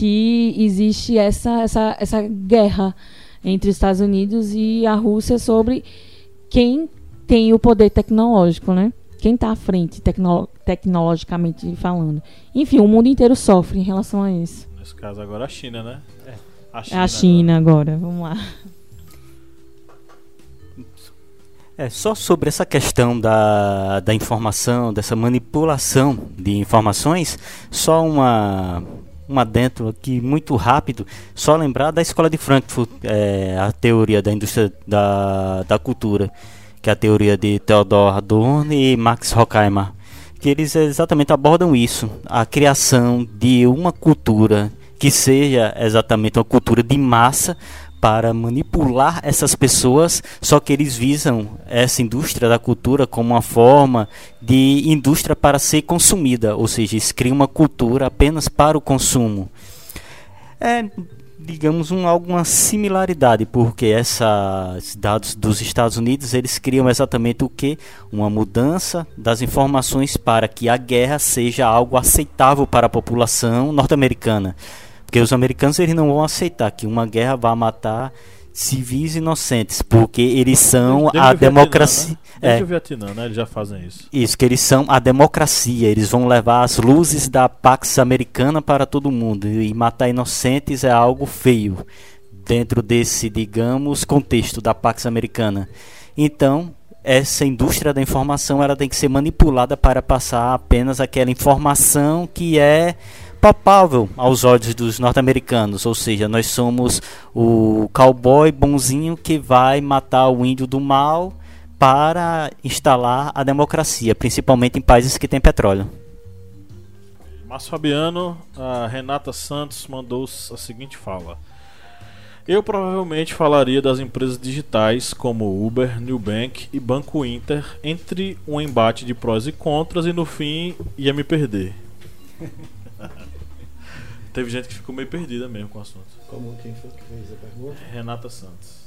que existe essa, essa, essa guerra entre os Estados Unidos e a Rússia sobre quem tem o poder tecnológico, né? Quem está à frente tecno tecnologicamente falando. Enfim, o mundo inteiro sofre em relação a isso. Nesse caso agora a China, né? É. A China, é a China agora. agora. Vamos lá. É, só sobre essa questão da, da informação, dessa manipulação de informações, só uma, uma dentro aqui muito rápido, só lembrar da escola de Frankfurt, é, a teoria da indústria da, da cultura, que é a teoria de Theodor Adorno e Max Horkheimer, que eles exatamente abordam isso, a criação de uma cultura que seja exatamente uma cultura de massa para manipular essas pessoas, só que eles visam essa indústria da cultura como uma forma de indústria para ser consumida, ou seja, eles criam uma cultura apenas para o consumo. É, digamos, um, alguma similaridade, porque esses dados dos Estados Unidos, eles criam exatamente o que? Uma mudança das informações para que a guerra seja algo aceitável para a população norte-americana. Porque os americanos eles não vão aceitar que uma guerra vá matar civis inocentes, porque eles são desde a democracia. Né? Desde é, o Vietnã, né? Eles já fazem isso. Isso, que eles são a democracia. Eles vão levar as luzes da Pax Americana para todo mundo. E matar inocentes é algo feio dentro desse, digamos, contexto da Pax Americana. Então, essa indústria da informação ela tem que ser manipulada para passar apenas aquela informação que é palpável aos olhos dos norte-americanos, ou seja, nós somos o cowboy bonzinho que vai matar o índio do mal para instalar a democracia, principalmente em países que têm petróleo. Márcio Fabiano, a Renata Santos mandou a seguinte fala. Eu provavelmente falaria das empresas digitais como Uber, Nubank e Banco Inter entre um embate de prós e contras e no fim ia me perder. Teve gente que ficou meio perdida mesmo com o assunto. Como quem foi que fez a pergunta? Renata Santos.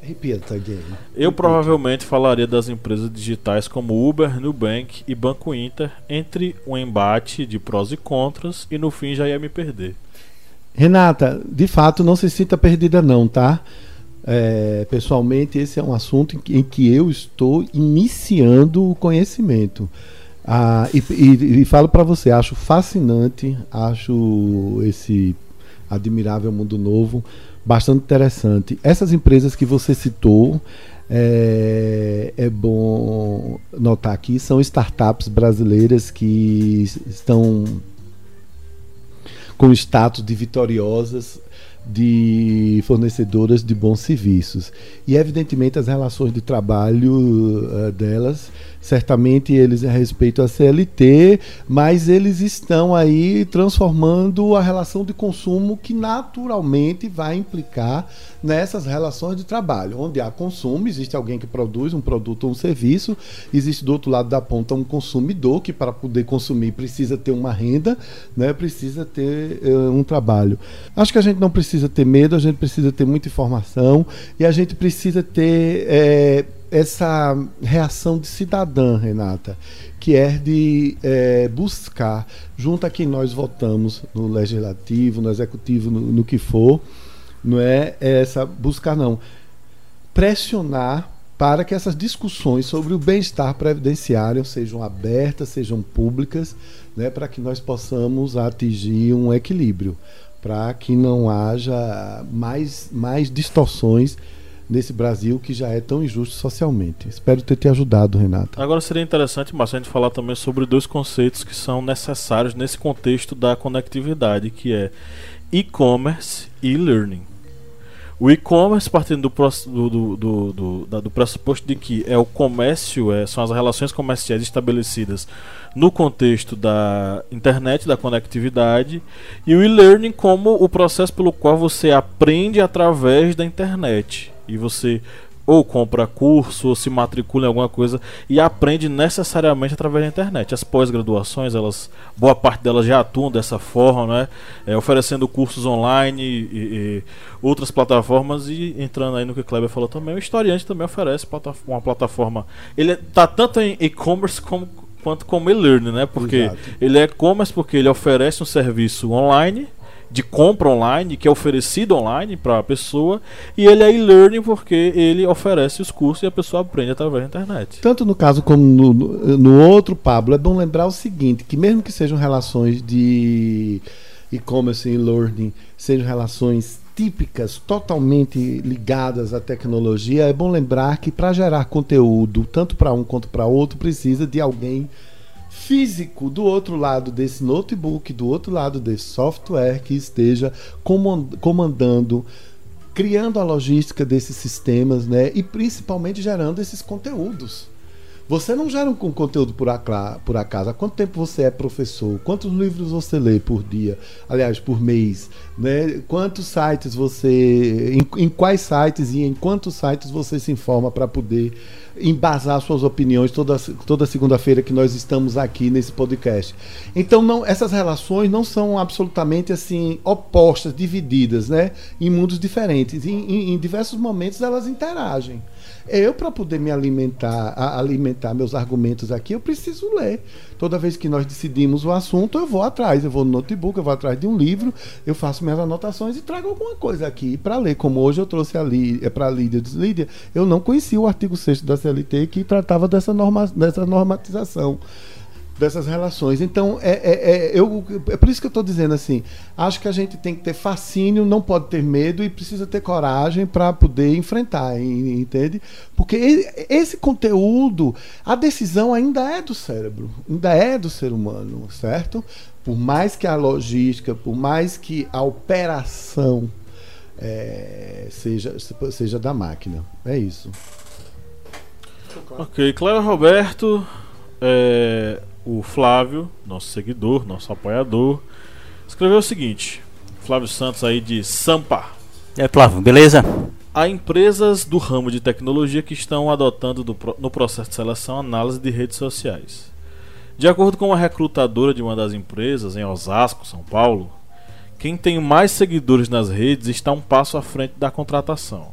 Repita, Diego. Eu provavelmente falaria das empresas digitais como Uber, Nubank e Banco Inter entre um embate de prós e contras e no fim já ia me perder. Renata, de fato não se sinta perdida não, tá? É, pessoalmente esse é um assunto em que, em que eu estou iniciando o conhecimento. Ah, e, e, e falo para você, acho fascinante, acho esse admirável mundo novo bastante interessante. Essas empresas que você citou, é, é, bom notar aqui, são startups brasileiras que estão com status de vitoriosas de fornecedoras de bons serviços. E, evidentemente, as relações de trabalho uh, delas certamente eles a respeito à CLT, mas eles estão aí transformando a relação de consumo que naturalmente vai implicar nessas relações de trabalho, onde há consumo, existe alguém que produz um produto ou um serviço, existe do outro lado da ponta um consumidor que para poder consumir precisa ter uma renda, né, precisa ter uh, um trabalho. Acho que a gente não precisa ter medo, a gente precisa ter muita informação e a gente precisa ter é, essa reação de cidadã, Renata, que é de é, buscar, junto a quem nós votamos no legislativo, no executivo, no, no que for, não é essa buscar não, pressionar para que essas discussões sobre o bem-estar previdenciário sejam abertas, sejam públicas, né, para que nós possamos atingir um equilíbrio, para que não haja mais, mais distorções nesse Brasil que já é tão injusto socialmente. Espero ter te ajudado, Renato. Agora seria interessante, Márcio, a gente falar também sobre dois conceitos que são necessários nesse contexto da conectividade, que é e-commerce e learning. O e-commerce partindo do, do, do, do, do pressuposto de que é o comércio, é, são as relações comerciais estabelecidas no contexto da internet, da conectividade, e o e-learning como o processo pelo qual você aprende através da internet. E você ou compra curso ou se matricula em alguma coisa e aprende necessariamente através da internet. As pós-graduações, elas boa parte delas já atuam dessa forma, né? É, oferecendo cursos online e, e, outras plataformas e entrando aí no que o Kleber falou também, o historiante também oferece uma plataforma. Ele está tanto em e-commerce como quanto como e-learning, né? Porque Exato. ele é e-commerce porque ele oferece um serviço online de compra online que é oferecido online para a pessoa e ele é e-learning porque ele oferece os cursos e a pessoa aprende através da internet. Tanto no caso como no, no- outro, Pablo, é bom lembrar o seguinte, que mesmo que sejam relações de e-commerce e learning, sejam relações típicas, totalmente ligadas à tecnologia, é bom lembrar que para gerar conteúdo, tanto para um quanto para outro, precisa de alguém físico do outro lado desse notebook, do outro lado desse software que esteja coman- comandando, criando a logística desses sistemas, né? E principalmente gerando esses conteúdos. Você não gera um con- conteúdo por, por acaso. Há quanto tempo você é professor? Quantos livros você lê por dia? Aliás, por mês? Né? Quantos sites você. Em, em quais sites e em quantos sites você se informa para poder embasar suas opiniões toda, toda segunda-feira que nós estamos aqui nesse podcast? Então, não, essas relações não são absolutamente assim opostas, divididas, né? Em mundos diferentes. Em, em- em diversos momentos elas interagem. Eu, para poder me alimentar, alimentar meus argumentos aqui, eu preciso ler. Toda vez que nós decidimos o assunto, eu vou atrás. Eu vou no notebook, eu vou atrás de um livro, eu faço minhas anotações e trago alguma coisa aqui para ler. Como hoje eu trouxe é para a Lídia. Eu Lídia, eu não conhecia o artigo 6 da CLT que tratava dessa, norma, dessa normatização dessas relações. Então, é, é, é, eu, é por isso que eu estou dizendo assim: acho que a gente tem que ter fascínio, não pode ter medo e precisa ter coragem para poder enfrentar, en- entende? Porque esse conteúdo, a decisão ainda é do cérebro, ainda é do ser humano, certo? Por mais que a logística, por mais que a operação é, seja, seja da máquina. É isso. Ok, Cléber Roberto, é, o Flávio, nosso seguidor, nosso apoiador, escreveu o seguinte: Flávio Santos aí de Sampa. É, Flávio, beleza? Há empresas do ramo de tecnologia que estão adotando do no processo de seleção análise de redes sociais. De acordo com uma recrutadora de uma das empresas em Osasco, São Paulo, quem tem mais seguidores nas redes está um passo à frente da contratação.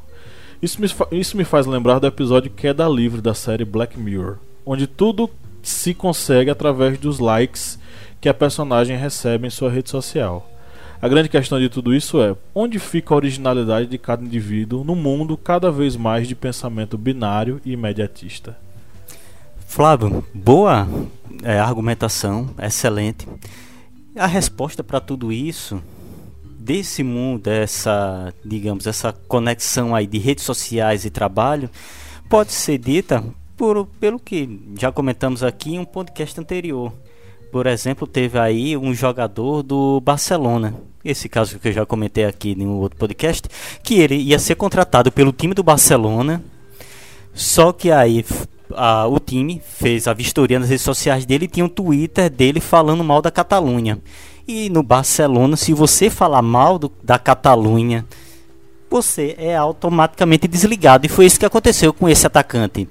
Isso me, isso me faz lembrar do episódio Queda Livre da série Black Mirror, onde tudo se consegue através dos likes que a personagem recebe em sua rede social. A grande questão de tudo isso é onde fica a originalidade de cada indivíduo no mundo cada vez mais de pensamento binário e imediatista. Flávio, boa é, argumentação, excelente. A resposta para tudo isso, desse mundo, dessa, digamos, essa conexão aí de redes sociais e trabalho, pode ser dita por, pelo que já comentamos aqui em um podcast anterior. Por exemplo, teve aí um jogador do Barcelona, esse caso que eu já comentei aqui em um outro podcast, que ele ia ser contratado pelo time do Barcelona só que aí a- o time fez a vistoria nas redes sociais dele e tinha um Twitter dele falando mal da Catalunha. E no Barcelona, se você falar mal do- da Catalunha, você é automaticamente desligado. E foi isso que aconteceu com esse atacante.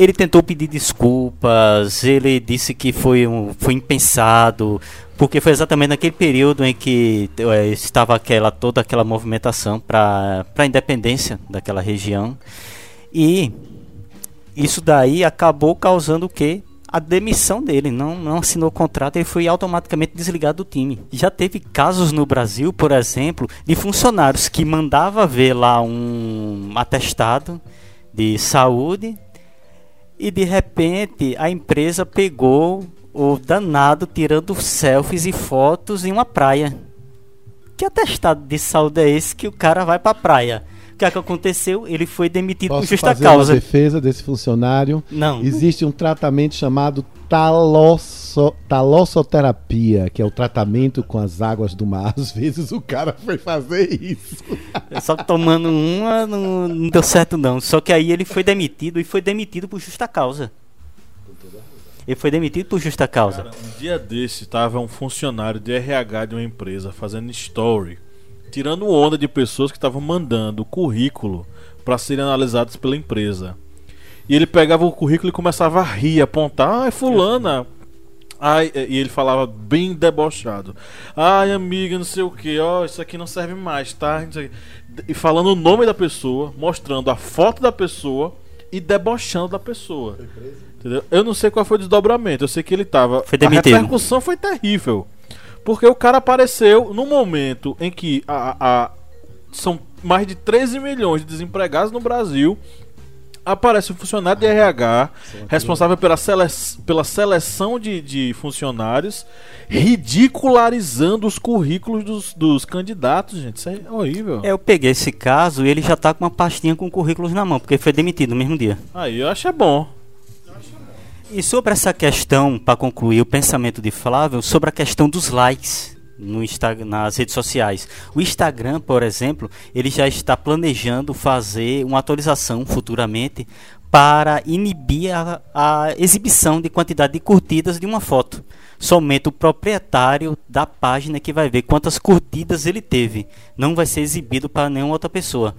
Ele tentou pedir desculpas, ele disse que foi, um, foi impensado, porque foi exatamente naquele período em que eh, estava aquela, toda aquela movimentação para a independência daquela região. E isso daí acabou causando o quê? A demissão dele, não, não assinou o contrato, ele foi automaticamente desligado do time. Já teve casos no Brasil, por exemplo, de funcionários que mandava ver lá um atestado de saúde e de repente a empresa pegou o danado tirando selfies e fotos em uma praia. Que atestado de saúde é esse que o cara vai pra praia? O que, é que aconteceu? Ele foi demitido por Posso justa fazer causa. uma defesa desse funcionário? Não. Existe um tratamento chamado talosso, talossoterapia, que é o tratamento com as águas do mar. Às vezes o cara foi fazer isso. Só que tomando uma não, não deu certo não. Só que aí ele foi demitido e foi demitido por justa causa. Ele foi demitido por justa causa. Cara, um dia desse tava um funcionário de RH de uma empresa fazendo story, tirando onda de pessoas que estavam mandando currículo para serem analisados pela empresa. E ele pegava o currículo e começava a rir, apontar, ai fulana. Ai, e ele falava bem debochado. Ai, amiga, não sei o que, ó, isso aqui não serve mais, tá? E falando o nome da pessoa, mostrando a foto da pessoa e debochando da pessoa. Entendeu? Eu não sei qual foi o desdobramento, eu sei que ele tava. Foi a demitido. repercussão foi terrível. Porque o cara apareceu no momento em que a, a- são mais de 13 milhões de desempregados no Brasil. Aparece um funcionário de RH responsável pela, sele pela seleção de, de funcionários, ridicularizando os currículos dos, dos candidatos, gente. Isso é horrível. Eu peguei esse caso e ele já tá com uma pastinha com currículos na mão, porque foi demitido no mesmo dia. Aí eu acho é bom. E sobre essa questão, para concluir o pensamento de Flávio, sobre a questão dos likes no Insta- nas redes sociais. O Instagram, por exemplo, ele já está planejando fazer uma atualização futuramente para inibir a, a exibição de quantidade de curtidas de uma foto. Somente o proprietário da página que vai ver quantas curtidas ele teve. Não vai ser exibido para nenhuma outra pessoa.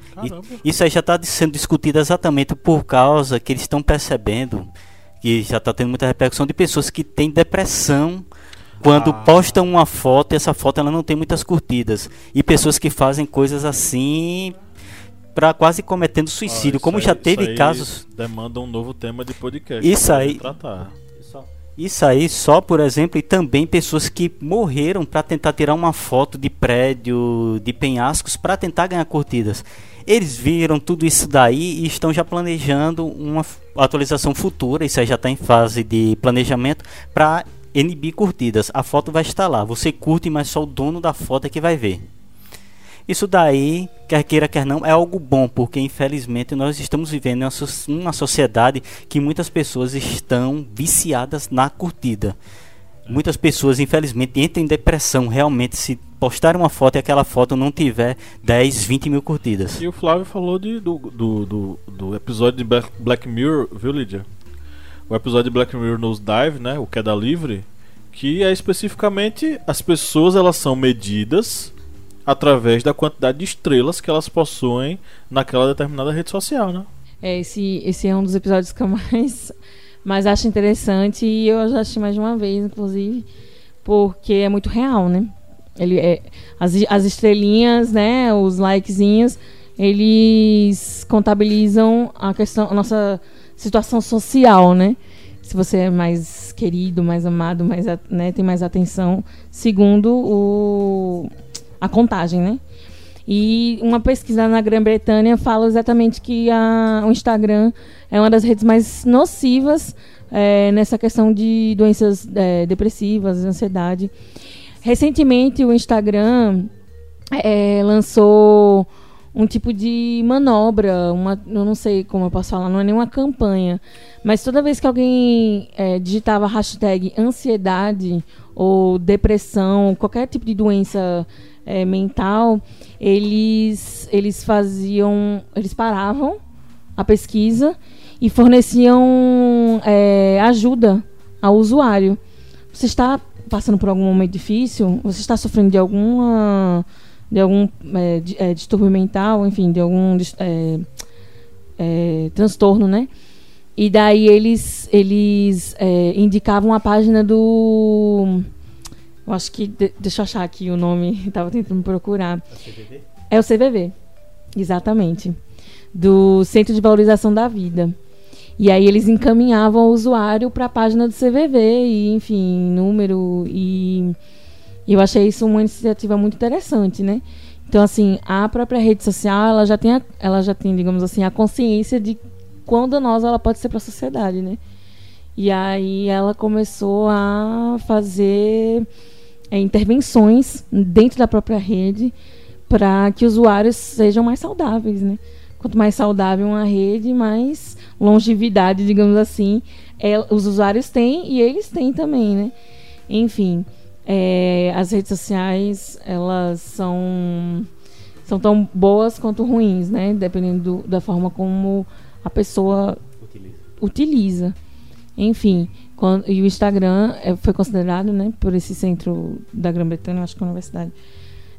E isso aí já está sendo discutido exatamente por causa que eles estão percebendo que já está tendo muita repercussão de pessoas que têm depressão quando Ah. postam uma foto e essa foto ela não tem muitas curtidas e pessoas que fazem coisas assim para quase cometendo suicídio, Ah, como isso já aí- teve aí casos. Demanda um novo tema de podcast. Isso aí- Tratar. Isso aí só, por exemplo, e também pessoas que morreram para tentar tirar uma foto de prédio, de penhascos para tentar ganhar curtidas. Eles viram tudo isso daí e estão já planejando uma atualização futura, isso aí já está em fase de planejamento para inibir curtidas. A foto vai estar lá, você curte, mas só o dono da foto é que vai ver. Isso daí, quer queira, quer não, é algo bom, porque infelizmente nós estamos vivendo uma so- uma sociedade que muitas pessoas estão viciadas na curtida. Muitas pessoas, infelizmente, entram em depressão realmente se postar uma foto e aquela foto não tiver 10, 20 mil curtidas. E o Flávio falou de, do, do, do, do episódio de Black, Mirror, viu, Lídia? O episódio de Black Mirror nos Dive, né? O Queda Livre, que é especificamente as pessoas elas são medidas através da quantidade de estrelas que elas possuem naquela determinada rede social, né? É, esse, esse é um dos episódios que eu mais, mais acho interessante e eu já assisti mais de uma vez, inclusive, porque é muito real, né? Ele é, as, as estrelinhas, né, os likezinhos, eles contabilizam a questão, a nossa situação social, né? Se você é mais querido, mais amado, mais, né, tem mais atenção, segundo o, a contagem, né? E uma pesquisa na Grã-Bretanha fala exatamente que a- o Instagram é uma das redes mais nocivas eh, nessa questão de doenças eh, depressivas, ansiedade. Recentemente, o Instagram eh, lançou um tipo de manobra, uma, eu não sei como eu posso falar, não é nenhuma campanha, mas toda vez que alguém eh, digitava hashtag ansiedade ou depressão, qualquer tipo de doença eh, mental, eles, eles faziam, eles paravam a pesquisa e forneciam eh, ajuda ao usuário. Você está passando por algum momento difícil? Você está sofrendo de alguma de algum eh, di- eh, distúrbio mental, enfim, de algum eh, eh, transtorno, né? E daí eles eles eh, indicavam a página do eu acho que de- deixa eu achar aqui o nome, estava tentando procurar. É o CVV, exatamente, do Centro de Valorização da Vida. E aí eles encaminhavam o usuário para a página do CVV e, enfim, número e e eu achei isso uma iniciativa muito interessante, né? Então, assim, a própria rede social, ela já tem, a- ela já tem, digamos assim, a consciência de quão danosa ela pode ser para a sociedade, né? E aí ela começou a fazer é, intervenções dentro da própria rede para que usuários sejam mais saudáveis, né? Quanto mais saudável uma rede, mais longevidade, digamos assim, é, os usuários têm e eles têm também, né? Enfim, é, as redes sociais elas são são tão boas quanto ruins, né? Dependendo do- da forma como a pessoa utiliza. Enfim, quando, e o Instagram é, foi considerado, né, por esse centro da Grã-Bretanha, acho que é a Universidade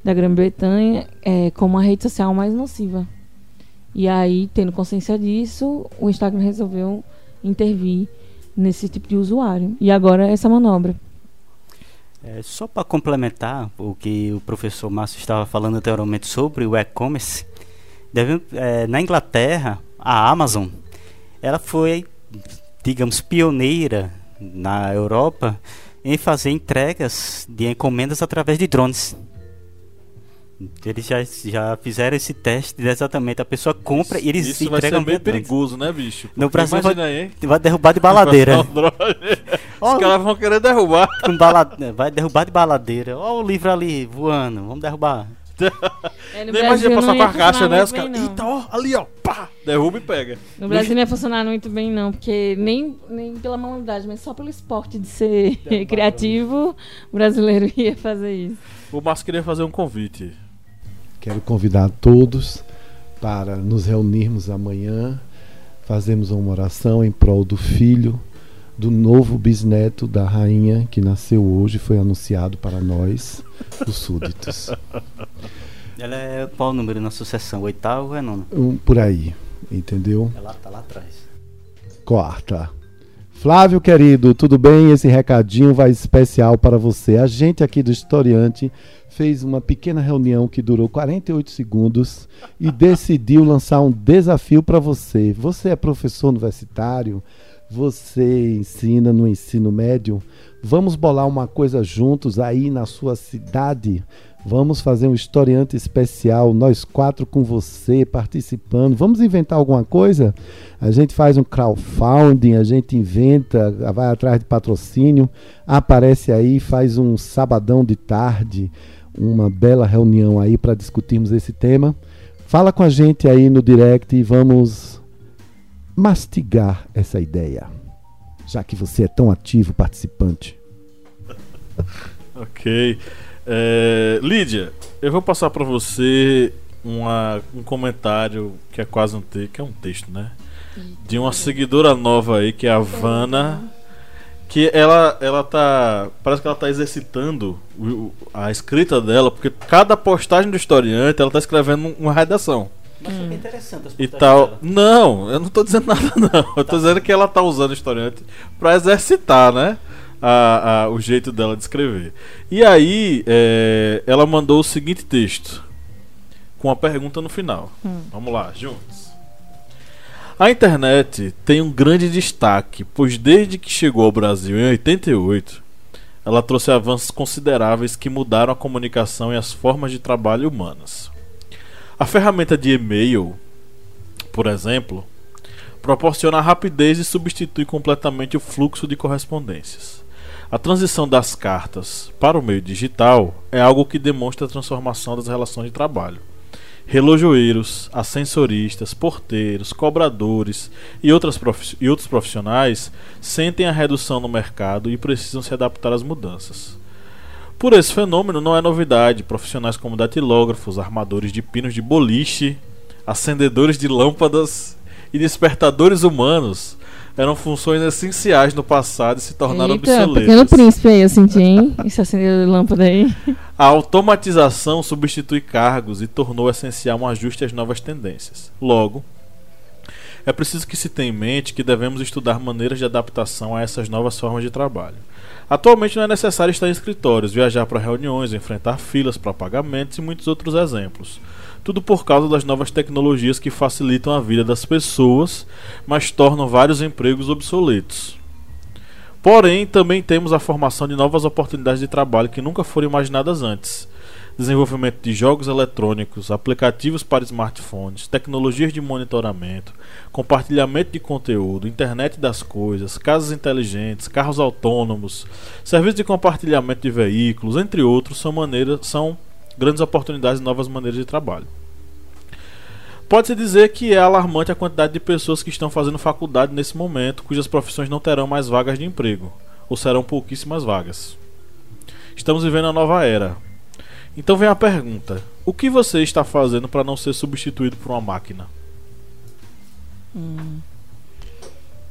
da Grã-Bretanha, é, como a rede social mais nociva. E aí, tendo consciência disso, o Instagram resolveu intervir nesse tipo de usuário. E agora essa manobra. É, só para complementar o que o professor Márcio estava falando anteriormente sobre o e-commerce, é, na Inglaterra, a Amazon ela foi, digamos, pioneira na Europa em fazer entregas de encomendas através de drones. Eles já, já fizeram esse teste exatamente. A pessoa compra e eles Isso vai entregam ser bem via drones. perigoso, né, bicho? No Porque Brasil imagina aí? Vai derrubar de baladeira. Os caras vão querer derrubar. Vai derrubar de baladeira. Olha o livro ali voando. Vamos derrubar. É, no Nem Brasil imagina passar com a caixa, né? Os caras. Eita, ó, ali, ó, pá! Derruba e pega. No Brasil não ia funcionar muito bem, não, porque nem, nem pela maldade, mas só pelo esporte de ser criativo, o brasileiro ia fazer isso. O Márcio queria fazer um convite. Quero convidar todos para nos reunirmos amanhã, fazermos uma oração em prol do filho, do novo bisneto da rainha que nasceu hoje, foi anunciado para nós, os súditos. Ela é qual o número na sucessão? Oitavo ou é nono? Um, por aí, entendeu? Ela tá lá atrás. Quarta. Flávio querido, tudo bem? Esse recadinho vai especial para você. A gente aqui do Historiante fez uma pequena reunião que durou 48 segundos e decidiu lançar um desafio para você. Você é professor universitário? Você ensina no ensino médio? Vamos bolar uma coisa juntos aí na sua cidade? Vamos fazer um historiante especial, nós quatro com você participando. Vamos inventar alguma coisa? A gente faz um crowdfunding, a gente inventa, vai atrás de patrocínio, aparece aí, faz um sabadão de tarde, uma bela reunião aí para discutirmos esse tema. Fala com a gente aí no direct e vamos mastigar essa ideia, já que você é tão ativo participante. Ok. É, Lídia, eu vou passar para você uma, um comentário que é quase um texto, que é um texto, né? De uma seguidora nova aí, que é a Vana. Que ela, ela tá. Parece que ela tá exercitando a escrita dela, porque cada postagem do historiante ela tá escrevendo uma redação. Mas foi bem interessante as e tal. dela. Não, eu não tô dizendo nada, não. Eu tô dizendo que ela tá usando o historiante pra exercitar, né? A, a- o jeito dela de escrever. E aí, é, ela mandou o seguinte texto, com uma pergunta no final. Vamos lá, juntos. A internet tem um grande destaque, pois desde que chegou ao Brasil em 88, ela trouxe avanços consideráveis que mudaram a comunicação e as formas de trabalho humanas. A ferramenta de e-mail, por exemplo, proporciona rapidez e substitui completamente o fluxo de correspondências. A transição das cartas para o meio digital é algo que demonstra a transformação das relações de trabalho. Relojoeiros, ascensoristas, porteiros, cobradores e, outras e outros profissionais sentem a redução no mercado e precisam se adaptar às mudanças. Por esse fenômeno não é novidade, profissionais como datilógrafos, armadores de pinos de boliche, acendedores de lâmpadas e despertadores humanos eram funções essenciais no passado e se tornaram Eita, pequeno obsoletas. príncipe aí, eu senti, hein? Esse acendedor de lâmpada aí. A automatização substitui cargos e tornou essencial um ajuste às novas tendências. Logo, é preciso que se tenha em mente que devemos estudar maneiras de adaptação a essas novas formas de trabalho. Atualmente não é necessário estar em escritórios, viajar para reuniões, enfrentar filas para pagamentos e muitos outros exemplos. Tudo por causa das novas tecnologias que facilitam a vida das pessoas, mas tornam vários empregos obsoletos. Porém, também temos a formação de novas oportunidades de trabalho que nunca foram imaginadas antes. Desenvolvimento de jogos eletrônicos, aplicativos para smartphones, tecnologias de monitoramento, compartilhamento de conteúdo, internet das coisas, casas inteligentes, carros autônomos, serviços de compartilhamento de veículos, entre outros, são maneiras, são grandes oportunidades e novas maneiras de trabalho. Pode-se dizer que é alarmante a quantidade de pessoas que estão fazendo faculdade nesse momento, cujas profissões não terão mais vagas de emprego, ou serão pouquíssimas vagas. Estamos vivendo a nova era. Então vem a pergunta: o que você está fazendo para não ser substituído por uma máquina?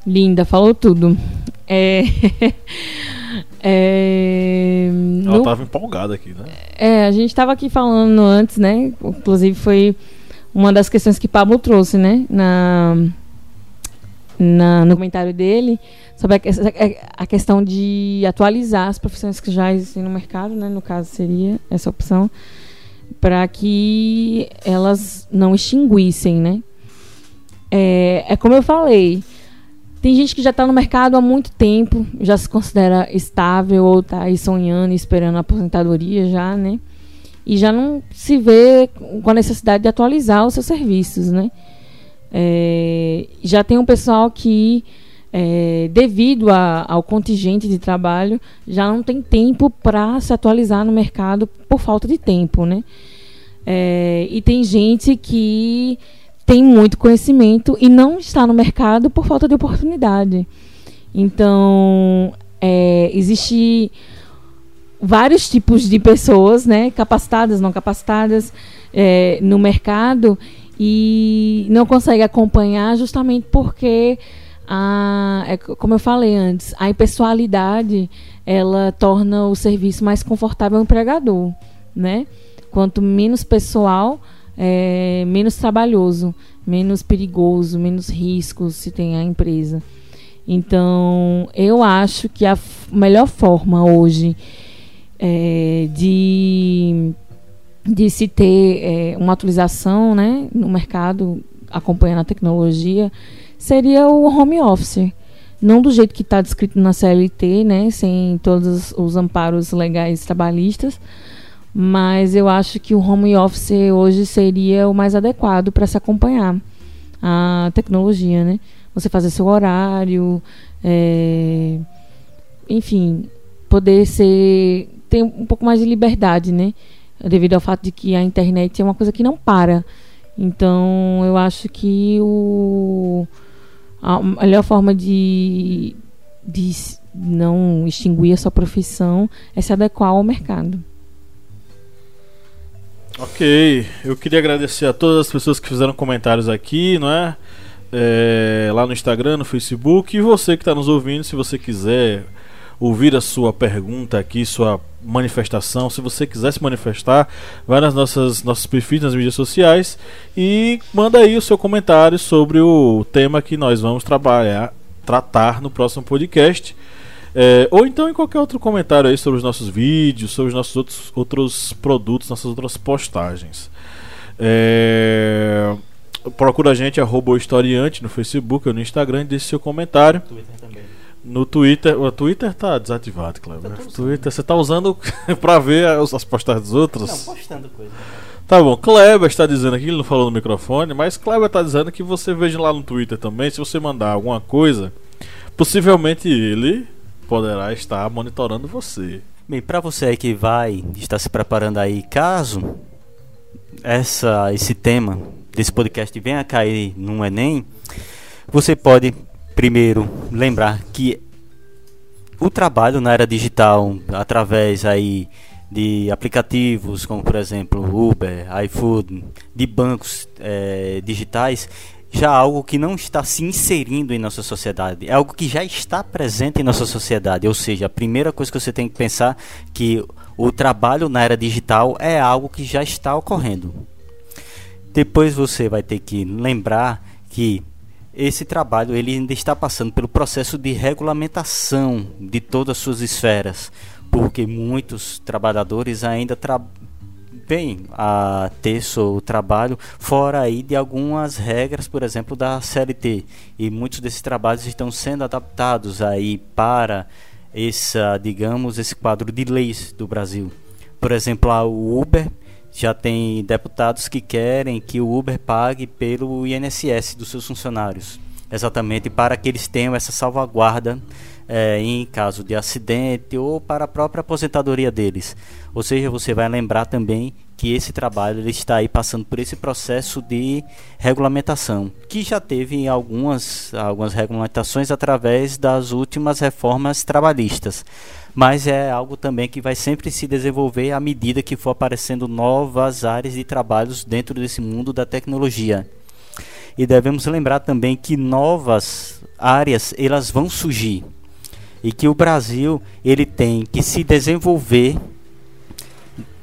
Linda, falou tudo. É. é... Ela no- estava empolgada aqui, né? É, a gente estava aqui falando antes, né? Inclusive foi uma das questões que Pablo trouxe, né? Na, na- no comentário dele, sobre a, que- a questão de atualizar as profissões que já existem no mercado, né? No caso seria essa opção, para que elas não extinguissem, né? É, é como eu falei, Tem gente que já está no mercado há muito tempo, já se considera estável ou está aí sonhando, esperando a aposentadoria já, né? E já não se vê com a necessidade de atualizar os seus serviços, né? É, já tem um pessoal que, é, devido a, ao contingente de trabalho, já não tem tempo para se atualizar no mercado por falta de tempo, né? É, e tem gente que tem muito conhecimento e não está no mercado por falta de oportunidade. Então, é, existe vários tipos de pessoas, né, capacitadas, não capacitadas, é, no mercado e não consegue acompanhar justamente porque a, é, como eu falei antes, a impessoalidade ela torna o serviço mais confortável ao empregador, né? Quanto menos pessoal, é, menos trabalhoso, menos perigoso, menos riscos se tem a empresa. Então, eu acho que a melhor forma hoje é, de, de se ter é, uma atualização né, no mercado, acompanhando a tecnologia, seria o home office. Não do jeito que está descrito na CLT, né, sem todos os amparos legais trabalhistas, mas eu acho que o home office hoje seria o mais adequado para se acompanhar a tecnologia, né? Você fazer seu horário, é, enfim, poder ser ter um pouco mais de liberdade, né? Devido ao fato de que a internet é uma coisa que não para. Então, eu acho que o a melhor forma de, de não extinguir a sua profissão é se adequar ao mercado. Ok, eu queria agradecer a todas as pessoas que fizeram comentários aqui, não é? é lá no Instagram, no Facebook. E você que está nos ouvindo, se você quiser ouvir a sua pergunta aqui, sua manifestação, se você quiser se manifestar, vai nas nossas nossos perfis nas mídias sociais e manda aí o seu comentário sobre o tema que nós vamos trabalhar, tratar no próximo podcast. É, ou então em qualquer outro comentário aí sobre os nossos vídeos, sobre os nossos outros, outros produtos, nossas outras postagens. É, procura a gente, arroba historiante no Facebook ou no Instagram e deixe seu comentário. Twitter também. No Twitter, o Twitter tá desativado, Cleber. Tá Twitter você tá usando pra ver as, as postagens dos outros? Não, postando coisa. Tá bom, Kleber está dizendo aqui, ele não falou no microfone, mas Kleber está dizendo que você veja lá no Twitter também, se você mandar alguma coisa, possivelmente ele poderá estar monitorando você. Bem, para você aí que vai estar se preparando aí, caso essa esse tema desse podcast venha a cair no Enem, você pode primeiro lembrar que o trabalho na era digital através aí de aplicativos como por exemplo Uber, iFood, de bancos é, digitais, já algo que não está se inserindo em nossa sociedade, é algo que já está presente em nossa sociedade. Ou seja, a primeira coisa que você tem que pensar que o trabalho na era digital é algo que já está ocorrendo. Depois você vai ter que lembrar que esse trabalho ele ainda está passando pelo processo de regulamentação de todas as suas esferas, porque muitos trabalhadores ainda trabalham bem a ter seu trabalho fora aí de algumas regras, por exemplo, da CLT. E muitos desses trabalhos estão sendo adaptados aí para essa, digamos, esse quadro de leis do Brasil. Por exemplo, o Uber já tem deputados que querem que o Uber pague pelo INSS dos seus funcionários, exatamente para que eles tenham essa salvaguarda é, em caso de acidente ou para a própria aposentadoria deles. Ou seja, você vai lembrar também que esse trabalho ele está aí passando por esse processo de regulamentação, que já teve algumas, algumas regulamentações através das últimas reformas trabalhistas. Mas é algo também que vai sempre se desenvolver à medida que for aparecendo novas áreas de trabalhos dentro desse mundo da tecnologia. E devemos lembrar também que novas áreas elas vão surgir e que o Brasil ele tem que se desenvolver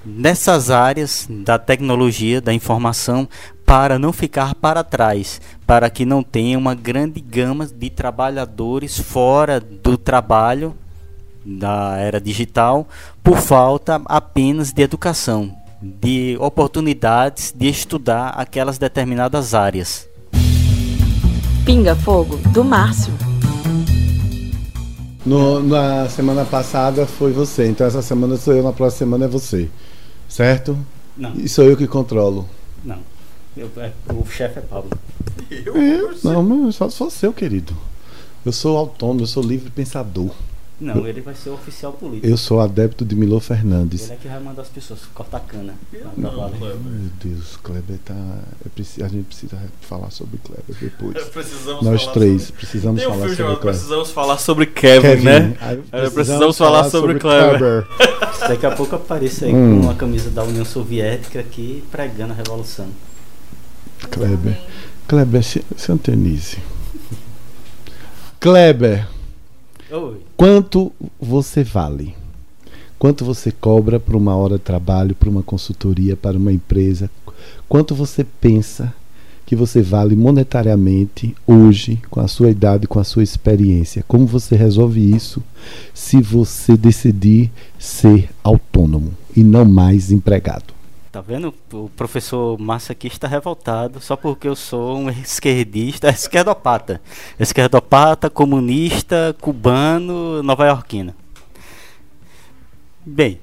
nessas áreas da tecnologia, da informação, para não ficar para trás, para que não tenha uma grande gama de trabalhadores fora do trabalho da era digital por falta apenas de educação, de oportunidades de estudar aquelas determinadas áreas. Pinga Fogo do Márcio. No- na semana passada foi você, então essa semana sou eu, na próxima semana é você. Certo? Não, E sou eu que controlo. não. Eu- é- o chefe é Pablo. É, não, mas só for seu, querido. Eu sou autônomo, eu sou livre pensador. Não, ele vai ser o oficial político. Eu sou adepto de Milô Fernandes. Ele é que vai mandar as pessoas cortar cana. Não. Kleber. Meu Deus, Kleber tá. preciso- a gente precisa falar sobre Kleber depois. Precisamos Nós falar três sobre- precisamos Tem um falar filme sobre Kleber. Precisamos falar sobre Kevin, né? Aí É, precisamos falar sobre Kleber. Daqui a pouco apareça aí Hum. com uma camisa da União Soviética aqui pregando a revolução. Kleber. Kleber, se, se antenize. Kleber, Oi. quanto você vale? Quanto você cobra por uma hora de trabalho, para uma consultoria, para uma empresa? Quanto você pensa que você vale monetariamente hoje, com a sua idade, com a sua experiência? Como você resolve isso se você decidir ser autônomo e não mais empregado? Tá vendo? O professor Massa aqui está revoltado só porque eu sou um esquerdista, esquerdopata. Esquerdopata, comunista, cubano, nova-iorquino. Bem,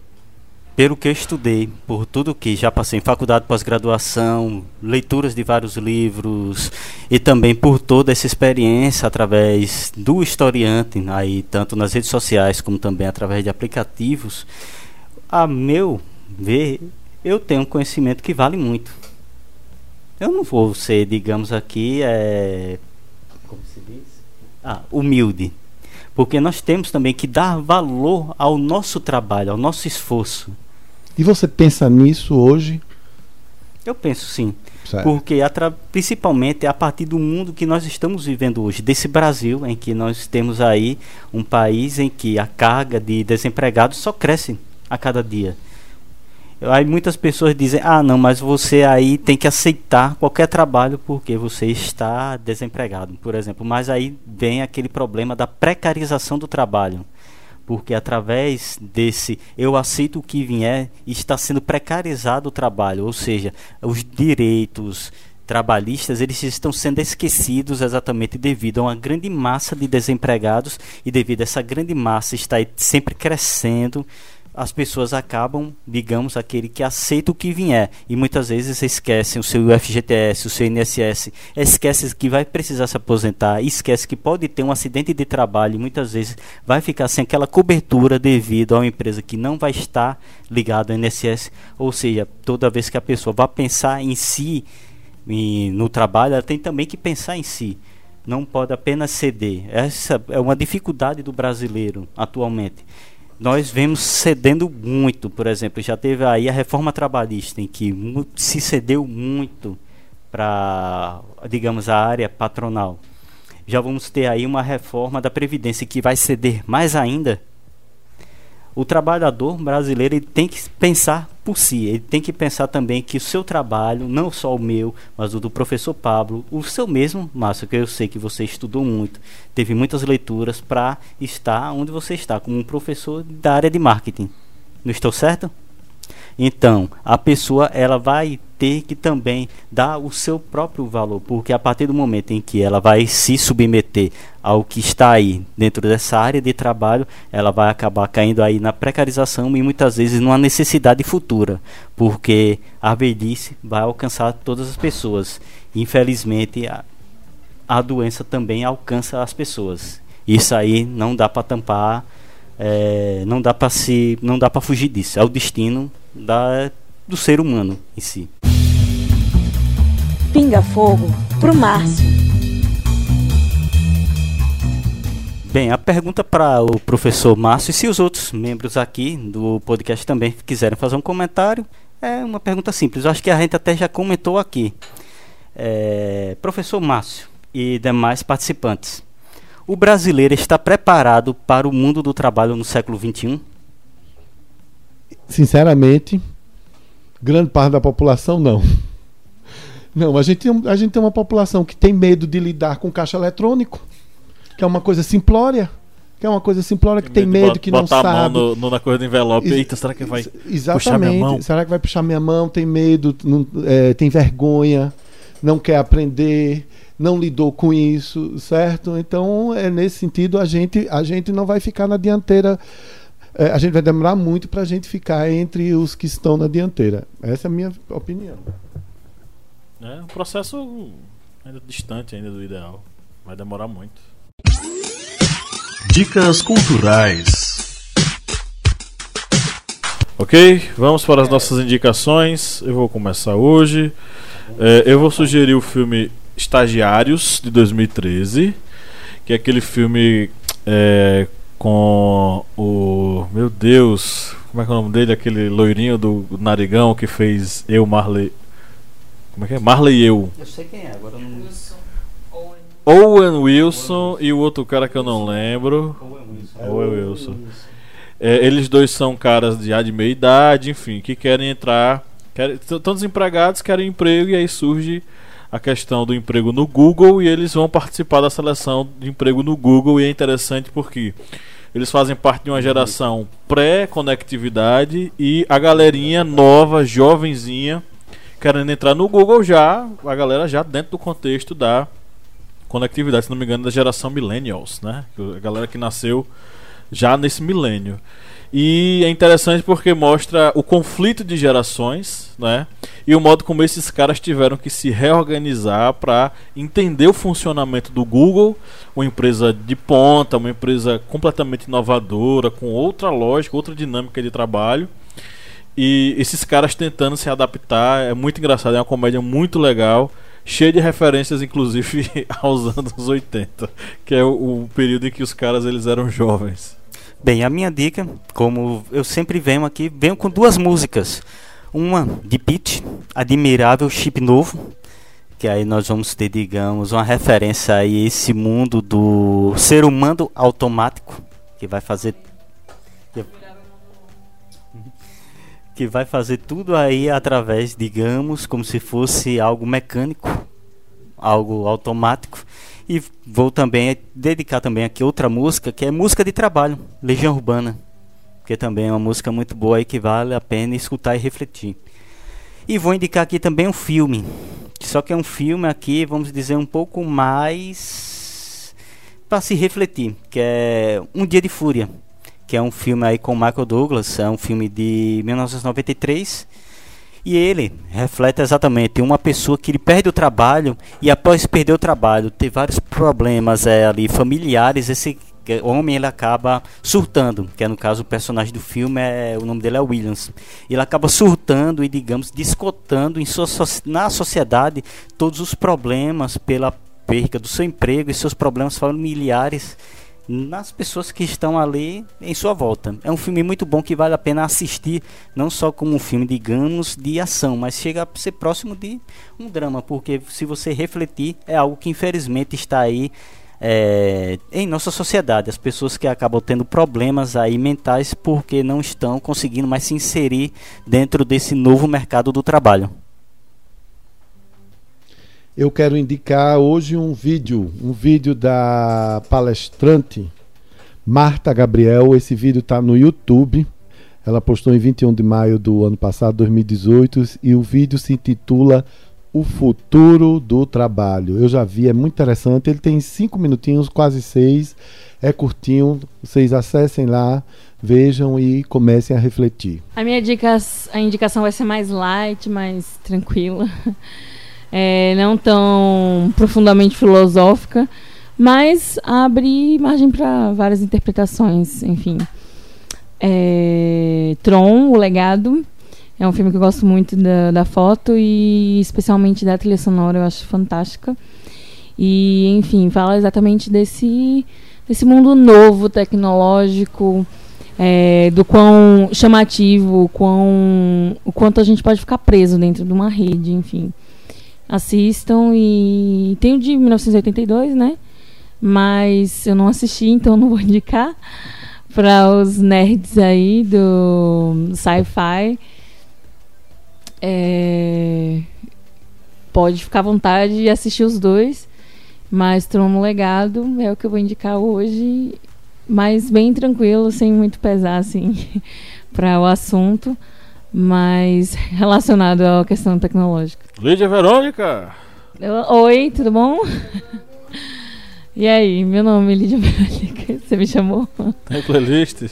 pelo que eu estudei, por tudo que já passei em faculdade de pós-graduação, leituras de vários livros e também por toda essa experiência através do historiante, aí tanto nas redes sociais como também através de aplicativos, a meu ver, eu tenho um conhecimento que vale muito. Eu não vou ser, digamos aqui, é, como se diz? Ah, humilde. Porque nós temos também que dar valor ao nosso trabalho, ao nosso esforço. E você pensa nisso hoje? Eu penso sim. Certo. Porque principalmente a partir do mundo que nós estamos vivendo hoje, desse Brasil em que nós temos aí um país em que a carga de desempregados só cresce a cada dia. Aí muitas pessoas dizem: "Ah, não, mas você aí tem que aceitar qualquer trabalho porque você está desempregado", por exemplo. Mas aí vem aquele problema da precarização do trabalho. Porque através desse eu aceito o que vier, está sendo precarizado o trabalho, ou seja, os direitos trabalhistas eles estão sendo esquecidos exatamente devido a uma grande massa de desempregados e devido a essa grande massa estar sempre crescendo as pessoas acabam, digamos, aquele que aceita o que vier e muitas vezes esquecem o seu FGTS, o seu INSS, esquece que vai precisar se aposentar, esquece que pode ter um acidente de trabalho e muitas vezes vai ficar sem aquela cobertura devido a uma empresa que não vai estar ligada ao INSS, ou seja, toda vez que a pessoa vai pensar em si e no trabalho, ela tem também que pensar em si. Não pode apenas ceder. Essa é uma dificuldade do brasileiro atualmente nós vemos cedendo muito, por exemplo, já teve aí a reforma trabalhista em que se cedeu muito para, digamos, a área patronal. Já vamos ter aí uma reforma da previdência que vai ceder mais ainda. O trabalhador brasileiro ele tem que pensar por si, ele tem que pensar também que o seu trabalho, não só o meu, mas o do professor Pablo, o seu mesmo, Márcio, que eu sei que você estudou muito, teve muitas leituras para estar onde você está, como um professor da área de marketing. Não estou certo? Então, a pessoa ela vai ter que também dar o seu próprio valor, porque a partir do momento em que ela vai se submeter ao que está aí dentro dessa área de trabalho, ela vai acabar caindo aí na precarização e muitas vezes numa necessidade futura, porque a velhice vai alcançar todas as pessoas. Infelizmente, a, a doença também alcança as pessoas. Isso aí não dá para tampar, é, não dá para se, não dá para fugir disso. É o destino da, do ser humano em si. Pinga Fogo pro Márcio. Bem, a pergunta para o professor Márcio, e se os outros membros aqui do podcast também quiserem fazer um comentário, é uma pergunta simples. Eu acho que a gente até já comentou aqui. É, professor Márcio e demais participantes, o brasileiro está preparado para o mundo do trabalho no século XXI? Sinceramente, grande parte da população não. Não, a gente, tem, a gente tem uma população que tem medo de lidar com caixa eletrônico, que é uma coisa simplória, que é uma coisa simplória que tem medo, bot- que não botar a mão sabe. no, no- na coisa do envelope. Eita, será que vai Ex- puxar minha Exatamente. mão? Será que vai puxar minha mão? Tem medo, não- é, tem vergonha, não quer aprender, não lidou com isso, certo? Então, é nesse sentido, a gente, a gente não vai ficar na dianteira. É, a gente vai demorar muito para a gente ficar entre os que estão na dianteira. Essa é a minha opinião. É um processo ainda distante ainda do ideal. Vai demorar muito. Dicas culturais. Ok, vamos para as nossas indicações. Eu vou começar hoje. É, eu vou sugerir o filme Estagiários de 2013, que é aquele filme é, com o. Meu Deus, como é que é o nome dele? Aquele loirinho do narigão que fez Eu, Marley. Como é que é? Marley e eu. Eu sei quem é, agora não. Owen Wilson e o outro cara que eu não lembro. Owen Wilson. É, eles dois são caras de, já de meia idade, enfim, que querem entrar. Estão desempregados, querem emprego, e aí surge a questão do emprego no Google e eles vão participar da seleção de emprego no Google. E é interessante porque eles fazem parte de uma geração pré-conectividade e a galerinha nova, jovenzinha, querendo entrar no Google já, a galera já dentro do contexto da conectividade, se não me engano, da geração Millennials, né? A galera que nasceu já nesse milênio. E é interessante porque mostra o conflito de gerações, né? E o modo como esses caras tiveram que se reorganizar para entender o funcionamento do Google, uma empresa de ponta, uma empresa completamente inovadora, com outra lógica, outra dinâmica de trabalho. E esses caras tentando se adaptar, é muito engraçado, é uma comédia muito legal, cheia de referências inclusive aos anos 80, que é o, o período em que os caras eles eram jovens. Bem, a minha dica, como eu sempre venho aqui, venho com duas músicas. Uma de Pete, Admirável Chip Novo, que aí nós vamos ter, digamos, uma referência a esse mundo do ser humano automático, que vai fazer que vai fazer tudo aí através, digamos, como se fosse algo mecânico, algo automático. E vou também dedicar também aqui outra música, que é música de trabalho, Legião Urbana, que também é uma música muito boa e que vale a pena escutar e refletir. E vou indicar aqui também um filme, só que é um filme aqui, vamos dizer, um pouco mais para se refletir, que é Um Dia de Fúria, que é um filme aí com Michael Douglas, é um filme de 1993 e ele reflete exatamente uma pessoa que ele perde o trabalho e após perder o trabalho, ter vários problemas é, ali familiares, esse homem ele acaba surtando, que é no caso o personagem do filme é o nome dele é Williams. Ele acaba surtando e digamos descotando em sua, na sociedade todos os problemas pela perca do seu emprego e seus problemas familiares nas pessoas que estão ali em sua volta. É um filme muito bom que vale a pena assistir, não só como um filme, digamos, de ação, mas chega a ser próximo de um drama, porque se você refletir, é algo que infelizmente está aí é, em nossa sociedade. As pessoas que acabam tendo problemas aí mentais porque não estão conseguindo mais se inserir dentro desse novo mercado do trabalho eu quero indicar hoje um vídeo, um vídeo da palestrante Marta Gabriel. Esse vídeo está no YouTube. Ela postou em 21 de maio do ano passado, 2018, e o vídeo se intitula O Futuro do Trabalho. Eu já vi, é muito interessante. Ele tem cinco minutinhos, quase seis. É curtinho. Vocês acessem lá, vejam e comecem a refletir. A minha dica, a indicação vai ser mais light, mais tranquila é, não tão profundamente filosófica, mas abre margem para várias interpretações, enfim. É, Tron, O Legado, é um filme que eu gosto muito da, da foto e especialmente da trilha sonora, eu acho fantástica. E, enfim, fala exatamente desse, desse mundo novo, tecnológico, é, do quão chamativo, quão, o quanto a gente pode ficar preso dentro de uma rede, enfim assistam e tem o de 1982, né? Mas eu não assisti, então não vou indicar para os nerds aí do sci-fi. É... Pode ficar à vontade e assistir os dois, mas Trono Legado é o que eu vou indicar hoje, mas bem tranquilo, sem muito pesar assim para o assunto mas relacionado à questão tecnológica. Lídia Verônica, Oi, tudo bom? E aí, meu nome é Lídia Verônica, você me chamou? Tem playlist?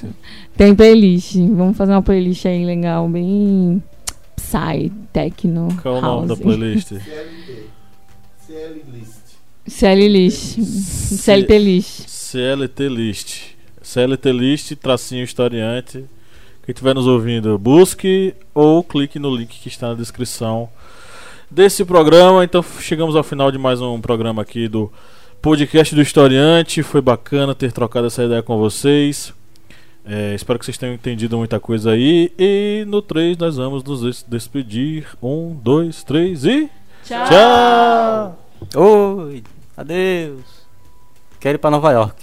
Tem playlist, vamos fazer uma playlist aí legal, bem psy, techno, Qual é o nome da house. playlist? CL list, CLT list. CLT List. CLT List, tracinho historiante. Quem estiver nos ouvindo, busque ou clique no link que está na descrição desse programa. Então chegamos ao final de mais um programa aqui do podcast do historiante. Foi bacana ter trocado essa ideia com vocês. É, espero que vocês tenham entendido muita coisa aí. E no 3 nós vamos nos des- despedir. Um, dois, três e. Tchau! Tchau! Oi, adeus. Quero ir pra Nova York.